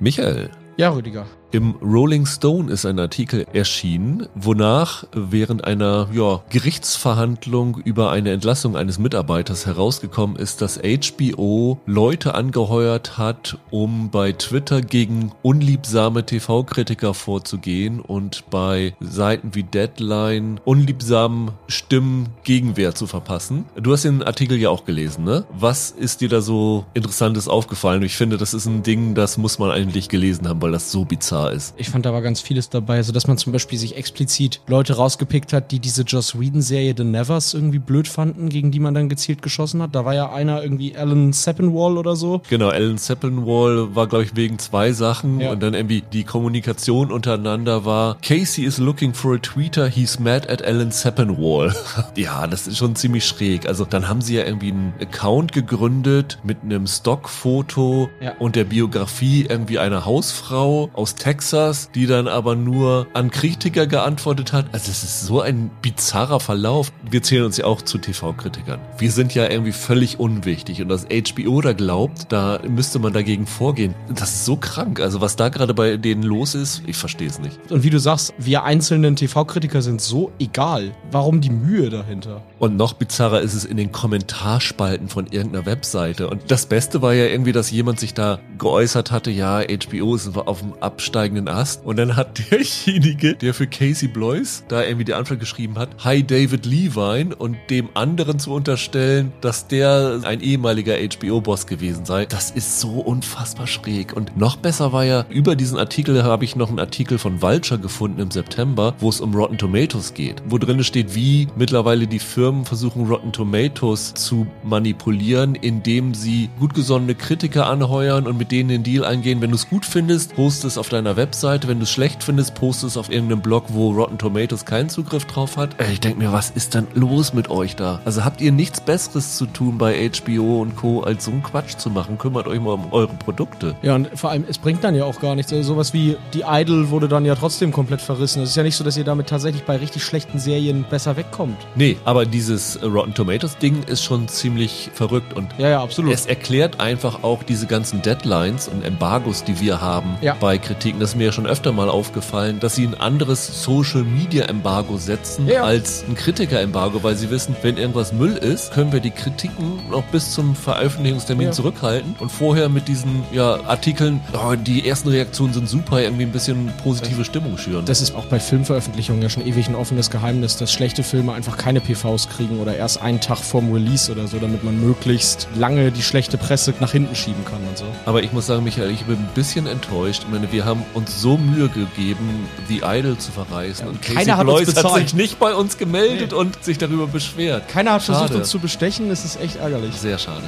Michael. Ja, Rüdiger. Im Rolling Stone ist ein Artikel erschienen, wonach während einer ja, Gerichtsverhandlung über eine Entlassung eines Mitarbeiters herausgekommen ist, dass HBO Leute angeheuert hat, um bei Twitter gegen unliebsame TV-Kritiker vorzugehen und bei Seiten wie Deadline unliebsamen Stimmen Gegenwehr zu verpassen. Du hast den Artikel ja auch gelesen, ne? Was ist dir da so Interessantes aufgefallen? Ich finde, das ist ein Ding, das muss man eigentlich gelesen haben, weil das so bizarr bizarr ist. Ich fand da war ganz vieles dabei, so also, dass man zum Beispiel sich explizit Leute rausgepickt hat, die diese Joss Whedon-Serie The Nevers irgendwie blöd fanden, gegen die man dann gezielt geschossen hat. Da war ja einer irgendwie Alan Seppenwall oder so. Genau, Alan Seppenwall war, glaube ich, wegen zwei Sachen ja. und dann irgendwie die Kommunikation untereinander war, Casey is looking for a tweeter, he's mad at Alan Seppenwall. ja, das ist schon ziemlich schräg. Also dann haben sie ja irgendwie einen Account gegründet mit einem Stockfoto ja. und der Biografie irgendwie einer Hausfrau aus Texas Texas, die dann aber nur an Kritiker geantwortet hat. Also es ist so ein bizarrer Verlauf. Wir zählen uns ja auch zu TV-Kritikern. Wir sind ja irgendwie völlig unwichtig und dass HBO da glaubt, da müsste man dagegen vorgehen. Das ist so krank. Also was da gerade bei denen los ist, ich verstehe es nicht. Und wie du sagst, wir einzelnen TV-Kritiker sind so egal. Warum die Mühe dahinter? Und noch bizarrer ist es in den Kommentarspalten von irgendeiner Webseite. Und das Beste war ja irgendwie, dass jemand sich da geäußert hatte, ja, HBO ist auf dem absteigenden Ast. Und dann hat derjenige, der für Casey Blois da irgendwie die Antwort geschrieben hat, Hi David Levine und dem anderen zu unterstellen, dass der ein ehemaliger HBO-Boss gewesen sei, das ist so unfassbar schräg. Und noch besser war ja, über diesen Artikel habe ich noch einen Artikel von Vulture gefunden im September, wo es um Rotten Tomatoes geht, wo drin steht, wie mittlerweile die Firmen versuchen Rotten Tomatoes zu manipulieren, indem sie gut gesonnene Kritiker anheuern und mit denen den Deal eingehen. Wenn du es gut findest, post es auf deiner Webseite. Wenn du es schlecht findest, post es auf irgendeinem Blog, wo Rotten Tomatoes keinen Zugriff drauf hat. Ich denke mir, was ist denn los mit euch da? Also habt ihr nichts Besseres zu tun bei HBO und Co. als so einen Quatsch zu machen? Kümmert euch mal um eure Produkte. Ja, und vor allem, es bringt dann ja auch gar nichts. Also sowas wie die Idol wurde dann ja trotzdem komplett verrissen. Es ist ja nicht so, dass ihr damit tatsächlich bei richtig schlechten Serien besser wegkommt. Nee, aber die dieses Rotten Tomatoes Ding ist schon ziemlich verrückt und ja, ja, absolut. es erklärt einfach auch diese ganzen Deadlines und Embargos, die wir haben ja. bei Kritiken. Das ist mir ja schon öfter mal aufgefallen, dass sie ein anderes Social Media Embargo setzen ja. als ein Kritiker Embargo, weil sie wissen, wenn irgendwas Müll ist, können wir die Kritiken noch bis zum Veröffentlichungstermin ja. zurückhalten und vorher mit diesen ja, Artikeln, oh, die ersten Reaktionen sind super, irgendwie ein bisschen positive Stimmung schüren. Das ist auch bei Filmveröffentlichungen ja schon ewig ein offenes Geheimnis, dass schlechte Filme einfach keine PVs kriegen oder erst einen Tag vorm Release oder so, damit man möglichst lange die schlechte Presse nach hinten schieben kann und so. Aber ich muss sagen, Michael, ich bin ein bisschen enttäuscht. Ich meine, wir haben uns so Mühe gegeben, The Idol zu verreißen ja, und Casey keiner hat, Blois hat sich nicht bei uns gemeldet nee. und sich darüber beschwert. Keiner hat schade. versucht, uns zu bestechen. Das ist echt ärgerlich. Sehr schade.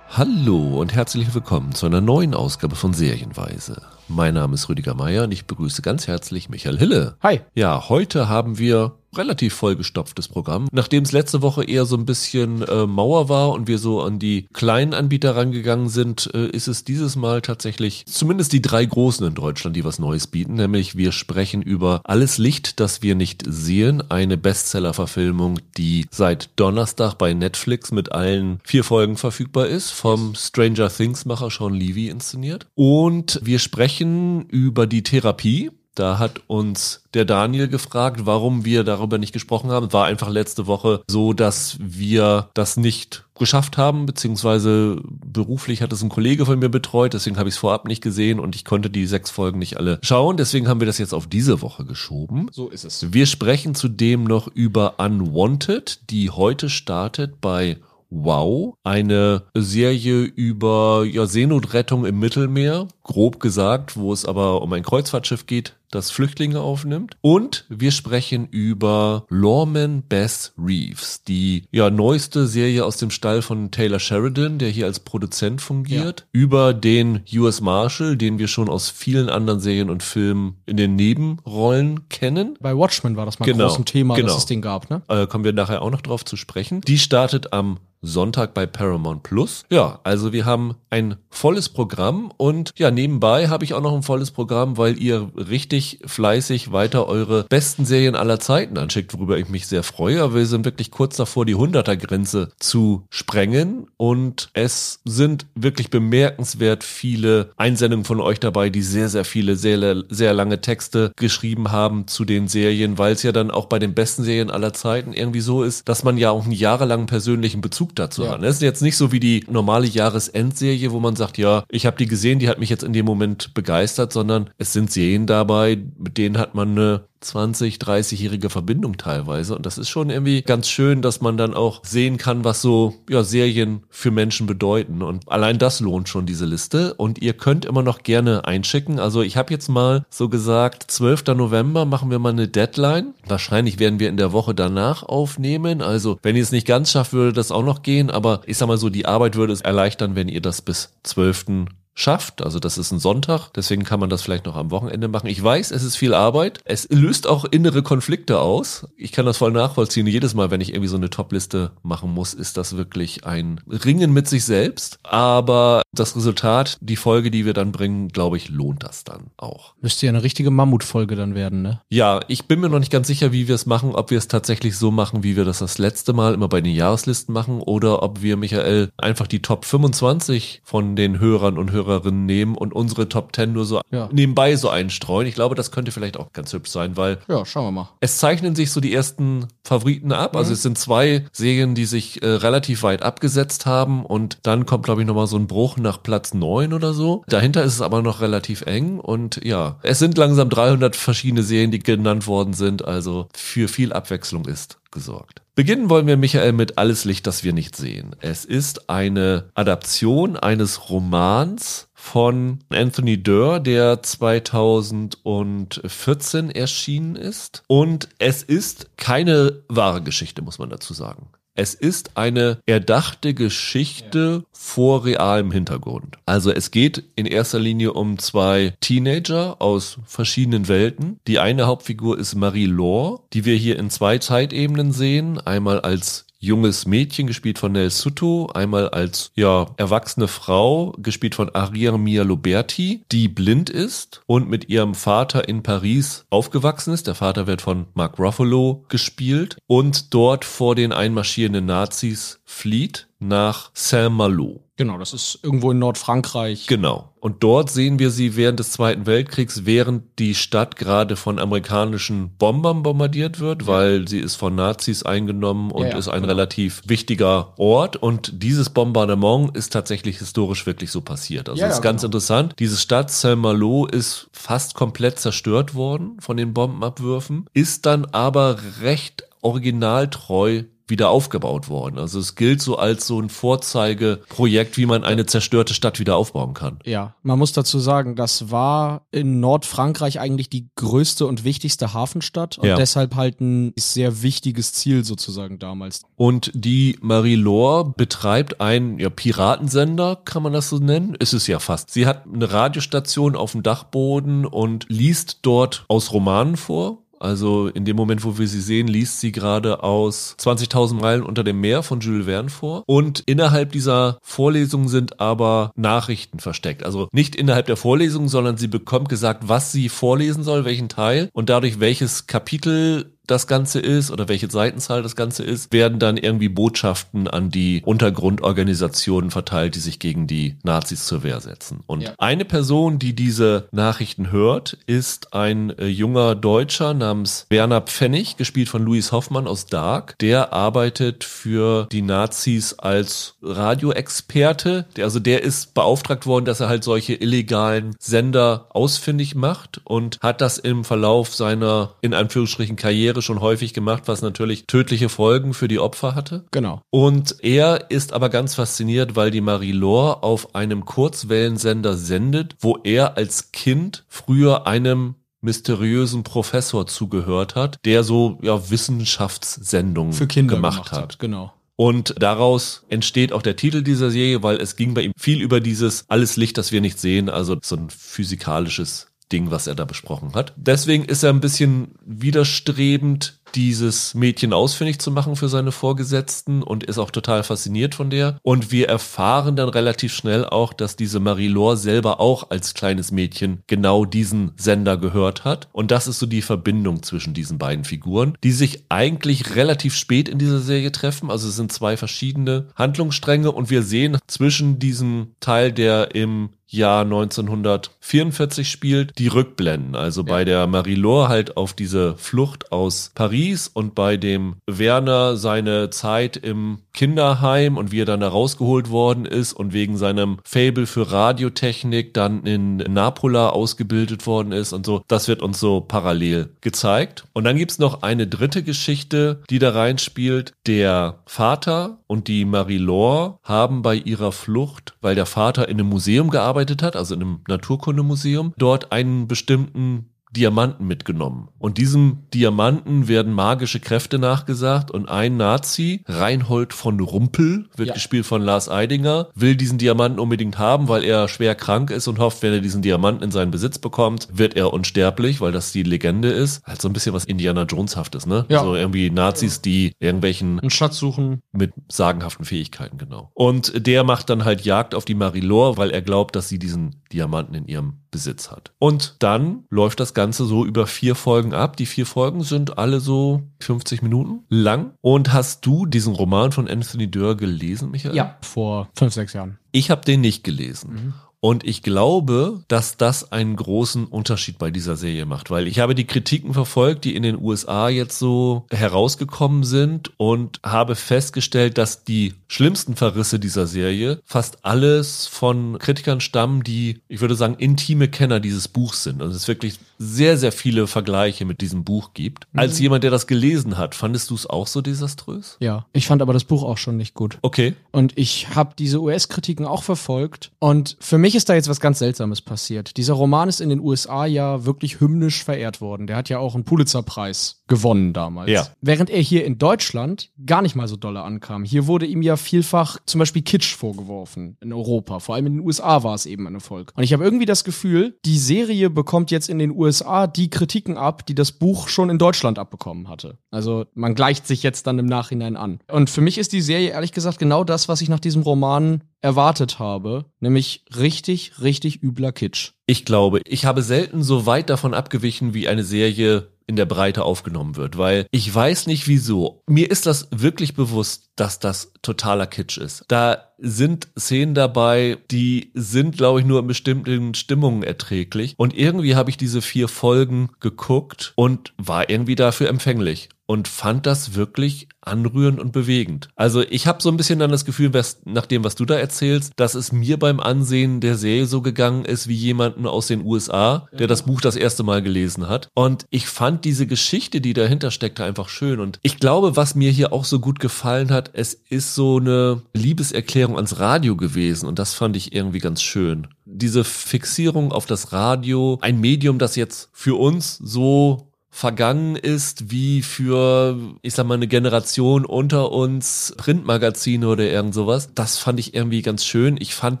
Hallo und herzlich willkommen zu einer neuen Ausgabe von Serienweise. Mein Name ist Rüdiger Meier und ich begrüße ganz herzlich Michael Hille. Hi. Ja, heute haben wir relativ vollgestopftes Programm. Nachdem es letzte Woche eher so ein bisschen äh, Mauer war und wir so an die kleinen Anbieter rangegangen sind, äh, ist es dieses Mal tatsächlich zumindest die drei großen in Deutschland, die was Neues bieten. Nämlich wir sprechen über Alles Licht, das wir nicht sehen. Eine Bestseller-Verfilmung, die seit Donnerstag bei Netflix mit allen vier Folgen verfügbar ist, vom Stranger Things-Macher Sean Levy inszeniert. Und wir sprechen über die Therapie da hat uns der Daniel gefragt, warum wir darüber nicht gesprochen haben. War einfach letzte Woche so, dass wir das nicht geschafft haben, beziehungsweise beruflich hat es ein Kollege von mir betreut, deswegen habe ich es vorab nicht gesehen und ich konnte die sechs Folgen nicht alle schauen. Deswegen haben wir das jetzt auf diese Woche geschoben. So ist es. Wir sprechen zudem noch über Unwanted, die heute startet bei Wow, eine Serie über ja, Seenotrettung im Mittelmeer, grob gesagt, wo es aber um ein Kreuzfahrtschiff geht, das Flüchtlinge aufnimmt. Und wir sprechen über Lawman Bess Reeves, die ja neueste Serie aus dem Stall von Taylor Sheridan, der hier als Produzent fungiert, ja. über den US Marshal, den wir schon aus vielen anderen Serien und Filmen in den Nebenrollen kennen. Bei Watchmen war das mal genau, ein Thema, genau. dass es den gab, ne? Äh, kommen wir nachher auch noch drauf zu sprechen. Die startet am Sonntag bei Paramount Plus. Ja, also wir haben ein volles Programm und ja, nebenbei habe ich auch noch ein volles Programm, weil ihr richtig fleißig weiter eure besten Serien aller Zeiten anschickt, worüber ich mich sehr freue. Aber wir sind wirklich kurz davor, die 100er Grenze zu sprengen und es sind wirklich bemerkenswert viele Einsendungen von euch dabei, die sehr, sehr viele, sehr, sehr lange Texte geschrieben haben zu den Serien, weil es ja dann auch bei den besten Serien aller Zeiten irgendwie so ist, dass man ja auch einen jahrelangen persönlichen Bezug dazu ja. hat. Es ist jetzt nicht so wie die normale Jahresendserie, wo man sagt, ja, ich habe die gesehen, die hat mich jetzt in dem Moment begeistert, sondern es sind Serien dabei, mit denen hat man eine 20, 30-jährige Verbindung teilweise. Und das ist schon irgendwie ganz schön, dass man dann auch sehen kann, was so ja, Serien für Menschen bedeuten. Und allein das lohnt schon diese Liste. Und ihr könnt immer noch gerne einschicken. Also ich habe jetzt mal so gesagt, 12. November machen wir mal eine Deadline. Wahrscheinlich werden wir in der Woche danach aufnehmen. Also wenn ihr es nicht ganz schafft, würde das auch noch gehen. Aber ich sag mal so, die Arbeit würde es erleichtern, wenn ihr das bis 12 schafft. Also das ist ein Sonntag, deswegen kann man das vielleicht noch am Wochenende machen. Ich weiß, es ist viel Arbeit. Es löst auch innere Konflikte aus. Ich kann das voll nachvollziehen. Jedes Mal, wenn ich irgendwie so eine Top-Liste machen muss, ist das wirklich ein Ringen mit sich selbst. Aber das Resultat, die Folge, die wir dann bringen, glaube ich, lohnt das dann auch. Müsste ja eine richtige Mammutfolge dann werden, ne? Ja, ich bin mir noch nicht ganz sicher, wie wir es machen, ob wir es tatsächlich so machen, wie wir das das letzte Mal immer bei den Jahreslisten machen oder ob wir, Michael, einfach die Top 25 von den Hörern und Hörern Hörerinnen nehmen und unsere Top 10 nur so ja. nebenbei so einstreuen. Ich glaube, das könnte vielleicht auch ganz hübsch sein, weil ja, schauen wir mal. Es zeichnen sich so die ersten Favoriten ab. Also mhm. Also es sind zwei Serien, die sich äh, relativ weit abgesetzt haben und dann kommt, glaube ich, nochmal so ein Bruch nach Platz 9 oder so. Dahinter ist es aber noch relativ eng und ja, es sind langsam 300 verschiedene Serien, die genannt worden sind. Also für viel Abwechslung ist gesorgt. Beginnen wollen wir, Michael, mit Alles Licht, das wir nicht sehen. Es ist eine Adaption eines Romans von Anthony Durr, der 2014 erschienen ist. Und es ist keine wahre Geschichte, muss man dazu sagen. Es ist eine erdachte Geschichte ja. vor realem Hintergrund. Also es geht in erster Linie um zwei Teenager aus verschiedenen Welten. Die eine Hauptfigur ist Marie Lore, die wir hier in zwei Zeitebenen sehen. Einmal als junges Mädchen, gespielt von Nel Sutto, einmal als ja erwachsene Frau, gespielt von Aria Mia Loberti, die blind ist und mit ihrem Vater in Paris aufgewachsen ist. Der Vater wird von Mark Ruffalo gespielt und dort vor den einmarschierenden Nazis flieht nach Saint-Malo. Genau, das ist irgendwo in Nordfrankreich. Genau. Und dort sehen wir sie während des Zweiten Weltkriegs, während die Stadt gerade von amerikanischen Bombern bombardiert wird, ja. weil sie ist von Nazis eingenommen und ja, ja, ist ein genau. relativ wichtiger Ort. Und dieses Bombardement ist tatsächlich historisch wirklich so passiert. Also das ist ganz genau. interessant. Diese Stadt Saint-Malo ist fast komplett zerstört worden von den Bombenabwürfen, ist dann aber recht originaltreu wieder aufgebaut worden. Also es gilt so als so ein Vorzeigeprojekt, wie man eine zerstörte Stadt wieder aufbauen kann. Ja, man muss dazu sagen, das war in Nordfrankreich eigentlich die größte und wichtigste Hafenstadt und ja. deshalb halt ein sehr wichtiges Ziel sozusagen damals. Und die Marie-Laure betreibt einen ja, Piratensender, kann man das so nennen? Ist es ja fast. Sie hat eine Radiostation auf dem Dachboden und liest dort aus Romanen vor also in dem Moment, wo wir sie sehen, liest sie gerade aus 20.000 Meilen unter dem Meer von Jules Verne vor. Und innerhalb dieser Vorlesung sind aber Nachrichten versteckt. Also nicht innerhalb der Vorlesung, sondern sie bekommt gesagt, was sie vorlesen soll, welchen Teil und dadurch welches Kapitel das Ganze ist oder welche Seitenzahl das Ganze ist, werden dann irgendwie Botschaften an die Untergrundorganisationen verteilt, die sich gegen die Nazis zur Wehr setzen. Und ja. eine Person, die diese Nachrichten hört, ist ein äh, junger Deutscher namens Werner Pfennig, gespielt von Louis Hoffmann aus Dark. Der arbeitet für die Nazis als Radioexperte. Der, also der ist beauftragt worden, dass er halt solche illegalen Sender ausfindig macht und hat das im Verlauf seiner in Anführungsstrichen Karriere schon häufig gemacht, was natürlich tödliche Folgen für die Opfer hatte. Genau. Und er ist aber ganz fasziniert, weil die Marie-Laure auf einem Kurzwellensender sendet, wo er als Kind früher einem mysteriösen Professor zugehört hat, der so ja Wissenschaftssendungen für Kinder gemacht, gemacht hat. hat. Genau. Und daraus entsteht auch der Titel dieser Serie, weil es ging bei ihm viel über dieses alles Licht, das wir nicht sehen, also so ein physikalisches Ding, was er da besprochen hat. Deswegen ist er ein bisschen widerstrebend dieses Mädchen ausfindig zu machen für seine Vorgesetzten und ist auch total fasziniert von der. Und wir erfahren dann relativ schnell auch, dass diese Marie-Laure selber auch als kleines Mädchen genau diesen Sender gehört hat. Und das ist so die Verbindung zwischen diesen beiden Figuren, die sich eigentlich relativ spät in dieser Serie treffen. Also es sind zwei verschiedene Handlungsstränge und wir sehen zwischen diesem Teil, der im Jahr 1944 spielt, die Rückblenden. Also ja. bei der Marie-Laure halt auf diese Flucht aus Paris und bei dem Werner seine Zeit im Kinderheim und wie er dann da rausgeholt worden ist und wegen seinem Fable für Radiotechnik dann in Napola ausgebildet worden ist und so. Das wird uns so parallel gezeigt. Und dann gibt's noch eine dritte Geschichte, die da reinspielt. Der Vater und die Marie-Laure haben bei ihrer Flucht, weil der Vater in einem Museum gearbeitet gearbeitet hat, also in einem Naturkundemuseum, dort einen bestimmten Diamanten mitgenommen. Und diesem Diamanten werden magische Kräfte nachgesagt und ein Nazi, Reinhold von Rumpel, wird ja. gespielt von Lars Eidinger, will diesen Diamanten unbedingt haben, weil er schwer krank ist und hofft, wenn er diesen Diamanten in seinen Besitz bekommt, wird er unsterblich, weil das die Legende ist. Halt so ein bisschen was Indiana Joneshaftes, ne? Ja. So irgendwie Nazis, die irgendwelchen einen Schatz suchen mit sagenhaften Fähigkeiten, genau. Und der macht dann halt Jagd auf die Marie-Laure, weil er glaubt, dass sie diesen Diamanten in ihrem Besitz hat. Und dann läuft das Ganze so über vier Folgen ab. Die vier Folgen sind alle so 50 Minuten lang. Und hast du diesen Roman von Anthony Dörr gelesen, Michael? Ja, vor fünf, sechs Jahren. Ich habe den nicht gelesen. Mhm. Und ich glaube, dass das einen großen Unterschied bei dieser Serie macht, weil ich habe die Kritiken verfolgt, die in den USA jetzt so herausgekommen sind und habe festgestellt, dass die schlimmsten Verrisse dieser Serie fast alles von Kritikern stammen, die, ich würde sagen, intime Kenner dieses Buchs sind. Und es wirklich sehr, sehr viele Vergleiche mit diesem Buch gibt. Mhm. Als jemand, der das gelesen hat, fandest du es auch so desaströs? Ja, ich fand aber das Buch auch schon nicht gut. Okay. Und ich habe diese US-Kritiken auch verfolgt und für mich mich ist da jetzt was ganz Seltsames passiert. Dieser Roman ist in den USA ja wirklich hymnisch verehrt worden. Der hat ja auch einen Pulitzer-Preis gewonnen damals. Ja. Während er hier in Deutschland gar nicht mal so dolle ankam. Hier wurde ihm ja vielfach zum Beispiel Kitsch vorgeworfen in Europa. Vor allem in den USA war es eben ein Erfolg. Und ich habe irgendwie das Gefühl, die Serie bekommt jetzt in den USA die Kritiken ab, die das Buch schon in Deutschland abbekommen hatte. Also man gleicht sich jetzt dann im Nachhinein an. Und für mich ist die Serie ehrlich gesagt genau das, was ich nach diesem Roman erwartet habe, nämlich richtig, richtig übler Kitsch. Ich glaube, ich habe selten so weit davon abgewichen, wie eine Serie in der Breite aufgenommen wird, weil ich weiß nicht wieso. Mir ist das wirklich bewusst, dass das totaler Kitsch ist. Da sind Szenen dabei, die sind, glaube ich, nur in bestimmten Stimmungen erträglich. Und irgendwie habe ich diese vier Folgen geguckt und war irgendwie dafür empfänglich und fand das wirklich anrührend und bewegend. Also ich habe so ein bisschen dann das Gefühl, was, nach dem, was du da erzählst, dass es mir beim Ansehen der Serie so gegangen ist wie jemanden aus den USA, der das Buch das erste Mal gelesen hat. Und ich fand diese Geschichte, die dahinter steckte, einfach schön. Und ich glaube, was mir hier auch so gut gefallen hat, es ist so eine Liebeserklärung ans Radio gewesen. Und das fand ich irgendwie ganz schön. Diese Fixierung auf das Radio, ein Medium, das jetzt für uns so vergangen ist wie für, ich sag mal, eine Generation unter uns Printmagazine oder irgend sowas. Das fand ich irgendwie ganz schön. Ich fand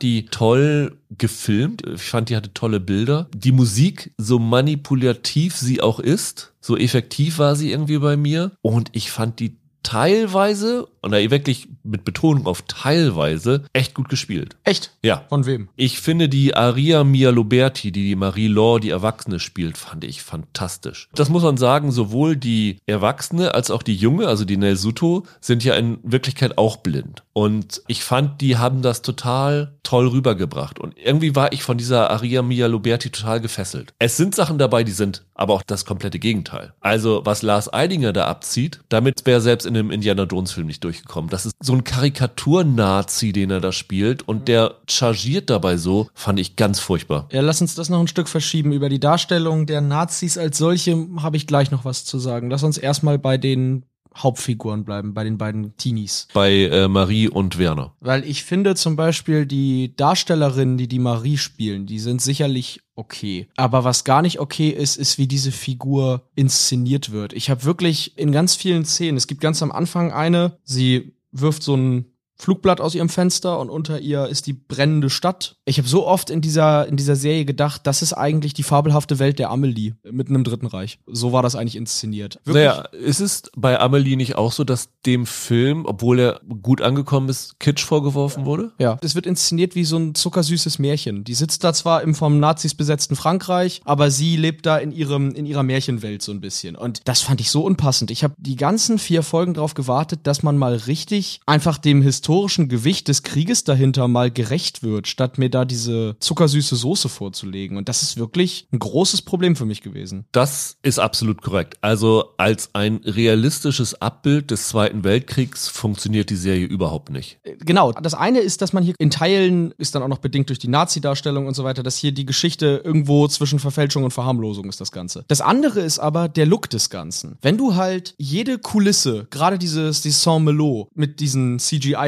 die toll gefilmt. Ich fand, die hatte tolle Bilder. Die Musik, so manipulativ sie auch ist, so effektiv war sie irgendwie bei mir. Und ich fand die teilweise, und da wirklich mit Betonung auf teilweise, echt gut gespielt. Echt? Ja. Von wem? Ich finde die Aria Mia Loberti, die die Marie Law, die Erwachsene spielt, fand ich fantastisch. Das muss man sagen, sowohl die Erwachsene als auch die Junge, also die Nel Suto, sind ja in Wirklichkeit auch blind. Und ich fand, die haben das total toll rübergebracht. Und irgendwie war ich von dieser Aria Mia Loberti total gefesselt. Es sind Sachen dabei, die sind aber auch das komplette Gegenteil. Also, was Lars Eidinger da abzieht, damit wäre selbst in einem Indiana Jones Film nicht durchgekommen. Das ist so ein Karikatur-Nazi, den er da spielt und der chargiert dabei so, fand ich ganz furchtbar. Ja, lass uns das noch ein Stück verschieben. Über die Darstellung der Nazis als solche habe ich gleich noch was zu sagen. Lass uns erstmal bei den Hauptfiguren bleiben, bei den beiden Teenies. Bei äh, Marie und Werner. Weil ich finde zum Beispiel die Darstellerinnen, die die Marie spielen, die sind sicherlich okay. Aber was gar nicht okay ist, ist, wie diese Figur inszeniert wird. Ich habe wirklich in ganz vielen Szenen, es gibt ganz am Anfang eine, sie wirft so einen Flugblatt aus ihrem Fenster und unter ihr ist die brennende Stadt. Ich habe so oft in dieser, in dieser Serie gedacht, das ist eigentlich die fabelhafte Welt der Amelie mitten im Dritten Reich. So war das eigentlich inszeniert. Wirklich? Naja, ist es bei Amelie nicht auch so, dass dem Film, obwohl er gut angekommen ist, Kitsch vorgeworfen wurde? Ja, es wird inszeniert wie so ein zuckersüßes Märchen. Die sitzt da zwar im vom Nazis besetzten Frankreich, aber sie lebt da in ihrem in ihrer Märchenwelt so ein bisschen und das fand ich so unpassend. Ich habe die ganzen vier Folgen darauf gewartet, dass man mal richtig einfach dem historischen Gewicht des Krieges dahinter mal gerecht wird, statt mir da diese zuckersüße Soße vorzulegen und das ist wirklich ein großes Problem für mich gewesen. Das ist absolut korrekt. Also als ein realistisches Abbild des Zweiten Weltkriegs funktioniert die Serie überhaupt nicht. Genau. Das eine ist, dass man hier in Teilen, ist dann auch noch bedingt durch die Nazi-Darstellung und so weiter, dass hier die Geschichte irgendwo zwischen Verfälschung und Verharmlosung ist das Ganze. Das andere ist aber der Look des Ganzen. Wenn du halt jede Kulisse, gerade dieses, dieses Saint-Malo mit diesen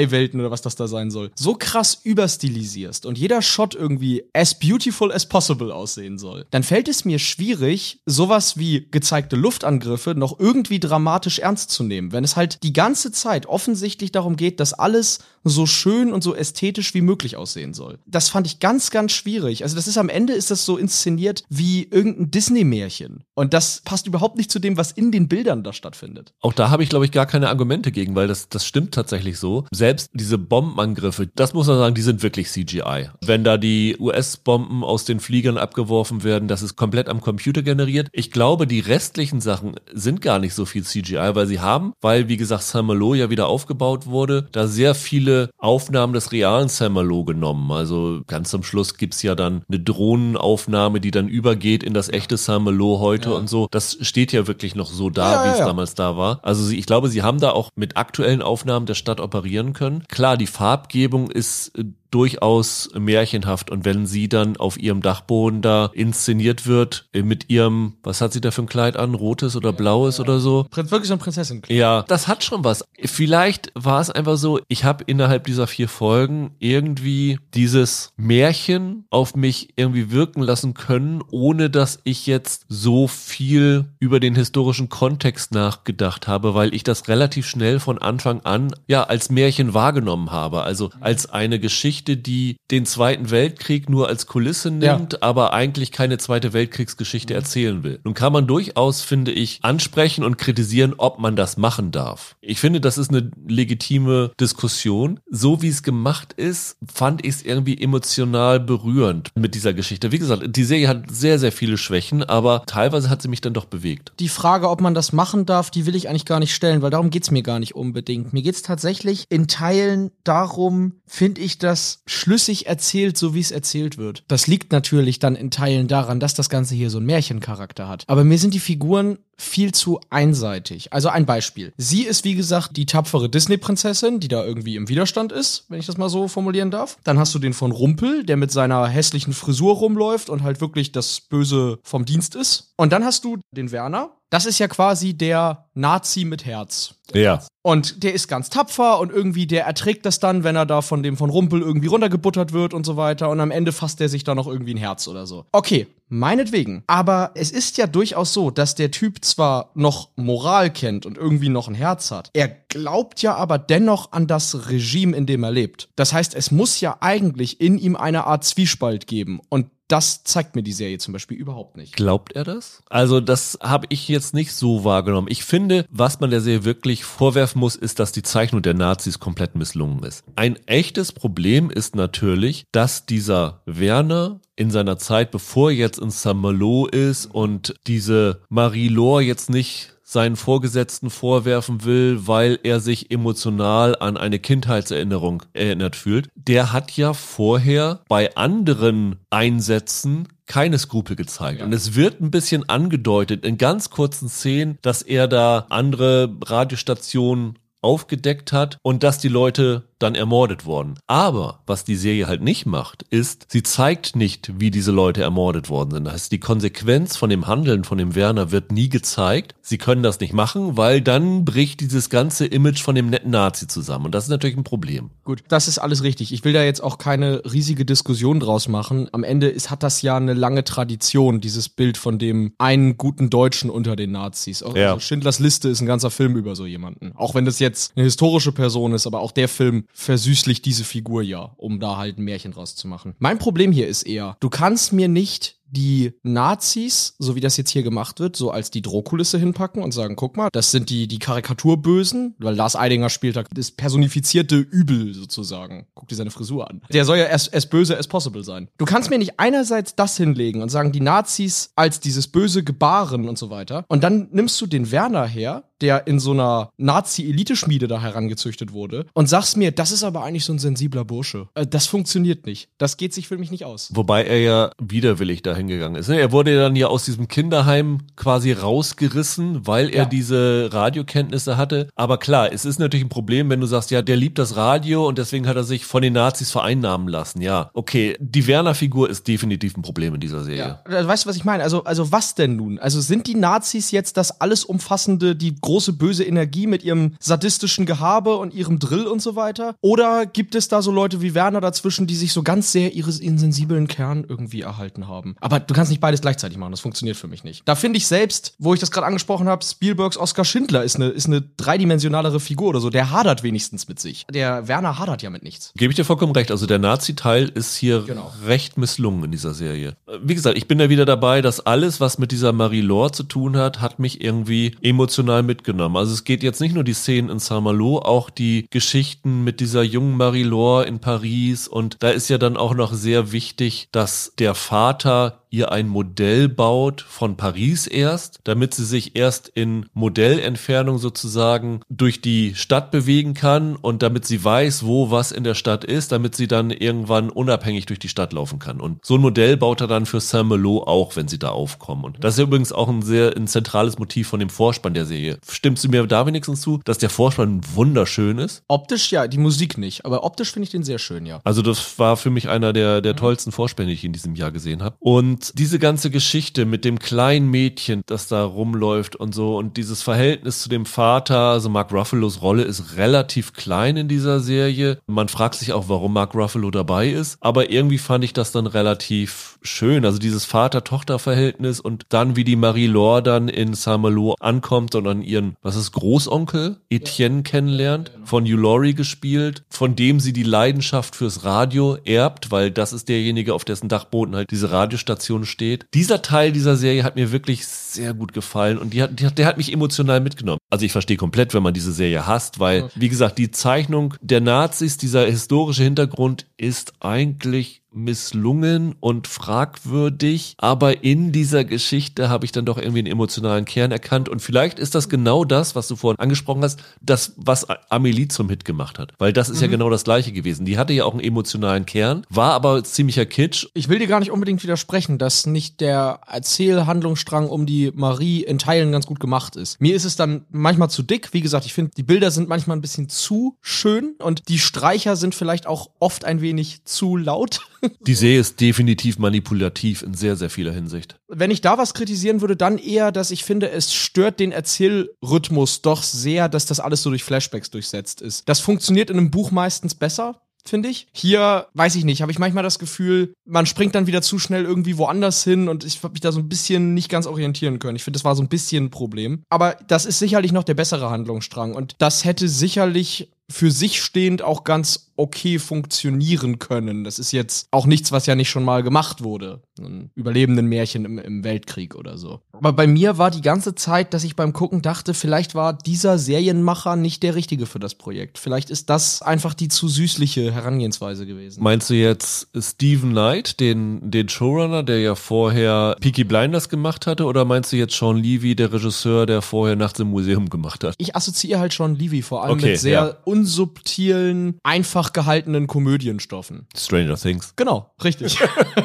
CGI-Welten oder was das da sein soll, so krass überstilisierst und jeder Shot irgendwie as beautiful as possible aussehen soll, dann fällt es mir schwierig, sowas wie gezeigte Luftangriffe noch irgendwie dramatisch ernst zu nehmen. Wenn es halt die ganze Zeit offensichtlich darum geht, dass alles so schön und so ästhetisch wie möglich aussehen soll. Das fand ich ganz, ganz schwierig. Also das ist am Ende ist das so inszeniert wie irgendein Disney-Märchen. Und das passt überhaupt nicht zu dem, was in den Bildern da stattfindet. Auch da habe ich, glaube ich, gar keine Argumente gegen, weil das, das stimmt tatsächlich so. Selbst diese Bombenangriffe, das muss man sagen, die sind wirklich CGI. Wenn da die US-Bomben aus den Fliegern abgeworfen werden, das ist komplett am Computer generiert. Ich glaube, die restlichen Sachen sind gar nicht so viel CGI, weil sie haben, weil, wie gesagt, Saint-Malo ja wieder aufgebaut wurde, da sehr viele viele Aufnahmen des realen Saint-Malo genommen. Also ganz zum Schluss gibt's ja dann eine Drohnenaufnahme, die dann übergeht in das echte Saint-Malo heute ja. und so. Das steht ja wirklich noch so da, ja, wie es damals da war. Also sie, ich glaube, sie haben da auch mit aktuellen Aufnahmen der Stadt operieren können. Klar, die Farbgebung ist äh, durchaus märchenhaft. Und wenn sie dann auf ihrem Dachboden da inszeniert wird, äh, mit ihrem, was hat sie da für ein Kleid an? Rotes oder blaues oder so? Wirklich so ein Prinzessin. Ja, das hat schon was. Vielleicht war es einfach so, ich habe innerhalb dieser vier Folgen irgendwie dieses Märchen auf mich irgendwie wirken lassen können, ohne dass ich jetzt so viel über den historischen Kontext nachgedacht habe, weil ich das relativ schnell von Anfang an ja als Märchen wahrgenommen habe. Also als eine Geschichte, Geschichte, die den Zweiten Weltkrieg nur als Kulisse nimmt, ja. aber eigentlich keine Zweite Weltkriegsgeschichte mhm. erzählen will. Nun kann man durchaus, finde ich, ansprechen und kritisieren, ob man das machen darf. Ich finde, das ist eine legitime Diskussion. So wie es gemacht ist, fand ich es irgendwie emotional berührend mit dieser Geschichte. Wie gesagt, die Serie hat sehr, sehr viele Schwächen, aber teilweise hat sie mich dann doch bewegt. Die Frage, ob man das machen darf, die will ich eigentlich gar nicht stellen, weil darum geht es mir gar nicht unbedingt. Mir geht es tatsächlich in Teilen darum, finde ich das schlüssig erzählt, so wie es erzählt wird. Das liegt natürlich dann in Teilen daran, dass das Ganze hier so einen Märchencharakter hat. Aber mir sind die Figuren viel zu einseitig. Also ein Beispiel. Sie ist, wie gesagt, die tapfere Disney-Prinzessin, die da irgendwie im Widerstand ist, wenn ich das mal so formulieren darf. Dann hast du den von Rumpel, der mit seiner hässlichen Frisur rumläuft und halt wirklich das Böse vom Dienst ist. Und dann hast du den Werner. Das ist ja quasi der Nazi mit Herz. Ja. Und der ist ganz tapfer und irgendwie der erträgt das dann, wenn er da von dem von Rumpel irgendwie runtergebuttert wird und so weiter. Und am Ende fasst er sich da noch irgendwie ein Herz oder so. Okay, meinetwegen. Aber es ist ja durchaus so, dass der Typ zwar noch Moral kennt und irgendwie noch ein Herz hat. Er glaubt ja aber dennoch an das Regime, in dem er lebt. Das heißt, es muss ja eigentlich in ihm eine Art Zwiespalt geben. Und das zeigt mir die Serie zum Beispiel überhaupt nicht. Glaubt er das? Also das habe ich jetzt nicht so wahrgenommen. Ich finde, was man der Serie wirklich vorwerfen muss, ist, dass die Zeichnung der Nazis komplett misslungen ist. Ein echtes Problem ist natürlich, dass dieser Werner in seiner Zeit, bevor er jetzt in Saint-Malo ist und diese Marie-Laure jetzt nicht seinen Vorgesetzten vorwerfen will, weil er sich emotional an eine Kindheitserinnerung erinnert fühlt. Der hat ja vorher bei anderen Einsätzen keine Skrupel gezeigt. Ja. Und es wird ein bisschen angedeutet in ganz kurzen Szenen, dass er da andere Radiostationen aufgedeckt hat und dass die Leute dann ermordet worden. Aber was die Serie halt nicht macht, ist, sie zeigt nicht, wie diese Leute ermordet worden sind. Das heißt, die Konsequenz von dem Handeln von dem Werner wird nie gezeigt. Sie können das nicht machen, weil dann bricht dieses ganze Image von dem netten Nazi zusammen. Und das ist natürlich ein Problem. Gut, das ist alles richtig. Ich will da jetzt auch keine riesige Diskussion draus machen. Am Ende ist, hat das ja eine lange Tradition, dieses Bild von dem einen guten Deutschen unter den Nazis. Also ja. Schindlers Liste ist ein ganzer Film über so jemanden. Auch wenn das jetzt eine historische Person ist, aber auch der Film versüßlicht diese Figur ja, um da halt ein Märchen draus zu machen. Mein Problem hier ist eher, du kannst mir nicht die Nazis, so wie das jetzt hier gemacht wird, so als die Drohkulisse hinpacken und sagen, guck mal, das sind die, die Karikaturbösen, weil Lars Eidinger spielt da das personifizierte Übel sozusagen. Guck dir seine Frisur an. Der soll ja as, as böse as possible sein. Du kannst mir nicht einerseits das hinlegen und sagen, die Nazis als dieses böse Gebaren und so weiter. Und dann nimmst du den Werner her, der in so einer Nazi-Eliteschmiede da herangezüchtet wurde und sagst mir, das ist aber eigentlich so ein sensibler Bursche. Äh, das funktioniert nicht. Das geht sich für mich nicht aus. Wobei er ja widerwillig dahin gegangen ist. Ne? Er wurde dann ja aus diesem Kinderheim quasi rausgerissen, weil er ja. diese Radiokenntnisse hatte. Aber klar, es ist natürlich ein Problem, wenn du sagst, ja, der liebt das Radio und deswegen hat er sich von den Nazis vereinnahmen lassen. Ja, okay. Die Werner-Figur ist definitiv ein Problem in dieser Serie. Ja. Weißt du, was ich meine? Also, also was denn nun? Also sind die Nazis jetzt das alles umfassende, die große böse Energie mit ihrem sadistischen Gehabe und ihrem Drill und so weiter? Oder gibt es da so Leute wie Werner dazwischen, die sich so ganz sehr ihres insensiblen Kern irgendwie erhalten haben? Aber du kannst nicht beides gleichzeitig machen, das funktioniert für mich nicht. Da finde ich selbst, wo ich das gerade angesprochen habe, Spielbergs Oskar Schindler ist eine, ist eine dreidimensionalere Figur oder so. Der hadert wenigstens mit sich. Der Werner hadert ja mit nichts. Gebe ich dir vollkommen recht. Also der Nazi-Teil ist hier genau. recht misslungen in dieser Serie. Wie gesagt, ich bin da wieder dabei, dass alles, was mit dieser Marie-Laure zu tun hat, hat mich irgendwie emotional mitgenommen. Also es geht jetzt nicht nur die Szenen in Saint-Malo, auch die Geschichten mit dieser jungen Marie-Laure in Paris und da ist ja dann auch noch sehr wichtig, dass der Vater ihr ein Modell baut von Paris erst, damit sie sich erst in Modellentfernung sozusagen durch die Stadt bewegen kann und damit sie weiß, wo was in der Stadt ist, damit sie dann irgendwann unabhängig durch die Stadt laufen kann. Und so ein Modell baut er dann für Saint-Malo auch, wenn sie da aufkommen. Und das ist ja übrigens auch ein sehr ein zentrales Motiv von dem Vorspann der Serie. Stimmst du mir da wenigstens zu, dass der Vorspann wunderschön ist? Optisch ja, die Musik nicht, aber optisch finde ich den sehr schön, ja. Also das war für mich einer der, der tollsten Vorspänne, die ich in diesem Jahr gesehen habe. Und diese ganze Geschichte mit dem kleinen Mädchen, das da rumläuft und so und dieses Verhältnis zu dem Vater, also Mark Ruffalos Rolle ist relativ klein in dieser Serie. Man fragt sich auch, warum Mark Ruffalo dabei ist, aber irgendwie fand ich das dann relativ schön. Also dieses Vater-Tochter-Verhältnis und dann wie die Marie-Laure dann in Saint-Malo ankommt und dann ihren, was ist, Großonkel Etienne kennenlernt, von Hugh Laurie gespielt, von dem sie die Leidenschaft fürs Radio erbt, weil das ist derjenige, auf dessen Dachboden halt diese Radiostation steht. Dieser Teil dieser Serie hat mir wirklich sehr gut gefallen und die hat, die hat, der hat mich emotional mitgenommen. Also ich verstehe komplett, wenn man diese Serie hasst, weil, wie gesagt, die Zeichnung der Nazis, dieser historische Hintergrund ist eigentlich misslungen und fragwürdig, aber in dieser Geschichte habe ich dann doch irgendwie einen emotionalen Kern erkannt und vielleicht ist das genau das, was du vorhin angesprochen hast, das, was Amelie zum Hit gemacht hat, weil das ist mhm. ja genau das gleiche gewesen. Die hatte ja auch einen emotionalen Kern, war aber ziemlicher Kitsch. Ich will dir gar nicht unbedingt widersprechen, dass nicht der Erzählhandlungsstrang um die Marie in Teilen ganz gut gemacht ist. Mir ist es dann manchmal zu dick, wie gesagt, ich finde, die Bilder sind manchmal ein bisschen zu schön und die Streicher sind vielleicht auch oft ein wenig zu laut. Die Serie ist definitiv manipulativ in sehr, sehr vieler Hinsicht. Wenn ich da was kritisieren würde, dann eher, dass ich finde, es stört den Erzählrhythmus doch sehr, dass das alles so durch Flashbacks durchsetzt ist. Das funktioniert in einem Buch meistens besser finde ich. Hier, weiß ich nicht, habe ich manchmal das Gefühl, man springt dann wieder zu schnell irgendwie woanders hin und ich habe mich da so ein bisschen nicht ganz orientieren können. Ich finde, das war so ein bisschen ein Problem. Aber das ist sicherlich noch der bessere Handlungsstrang und das hätte sicherlich für sich stehend auch ganz okay funktionieren können. Das ist jetzt auch nichts, was ja nicht schon mal gemacht wurde. Ein überlebenden Märchen im, im, Weltkrieg oder so. Aber bei mir war die ganze Zeit, dass ich beim Gucken dachte, vielleicht war dieser Serienmacher nicht der Richtige für das Projekt. Vielleicht ist das einfach die zu süßliche Herangehensweise gewesen. Meinst du jetzt Stephen Knight, den, den Showrunner, der ja vorher Peaky Blinders gemacht hatte, oder meinst du jetzt Sean Levy, der Regisseur, der vorher Nachts im Museum gemacht hat? Ich assoziiere halt Sean Levy vor allem okay, mit sehr ja unsubtilen, einfach gehaltenen Komödienstoffen. Stranger Things. Genau, richtig.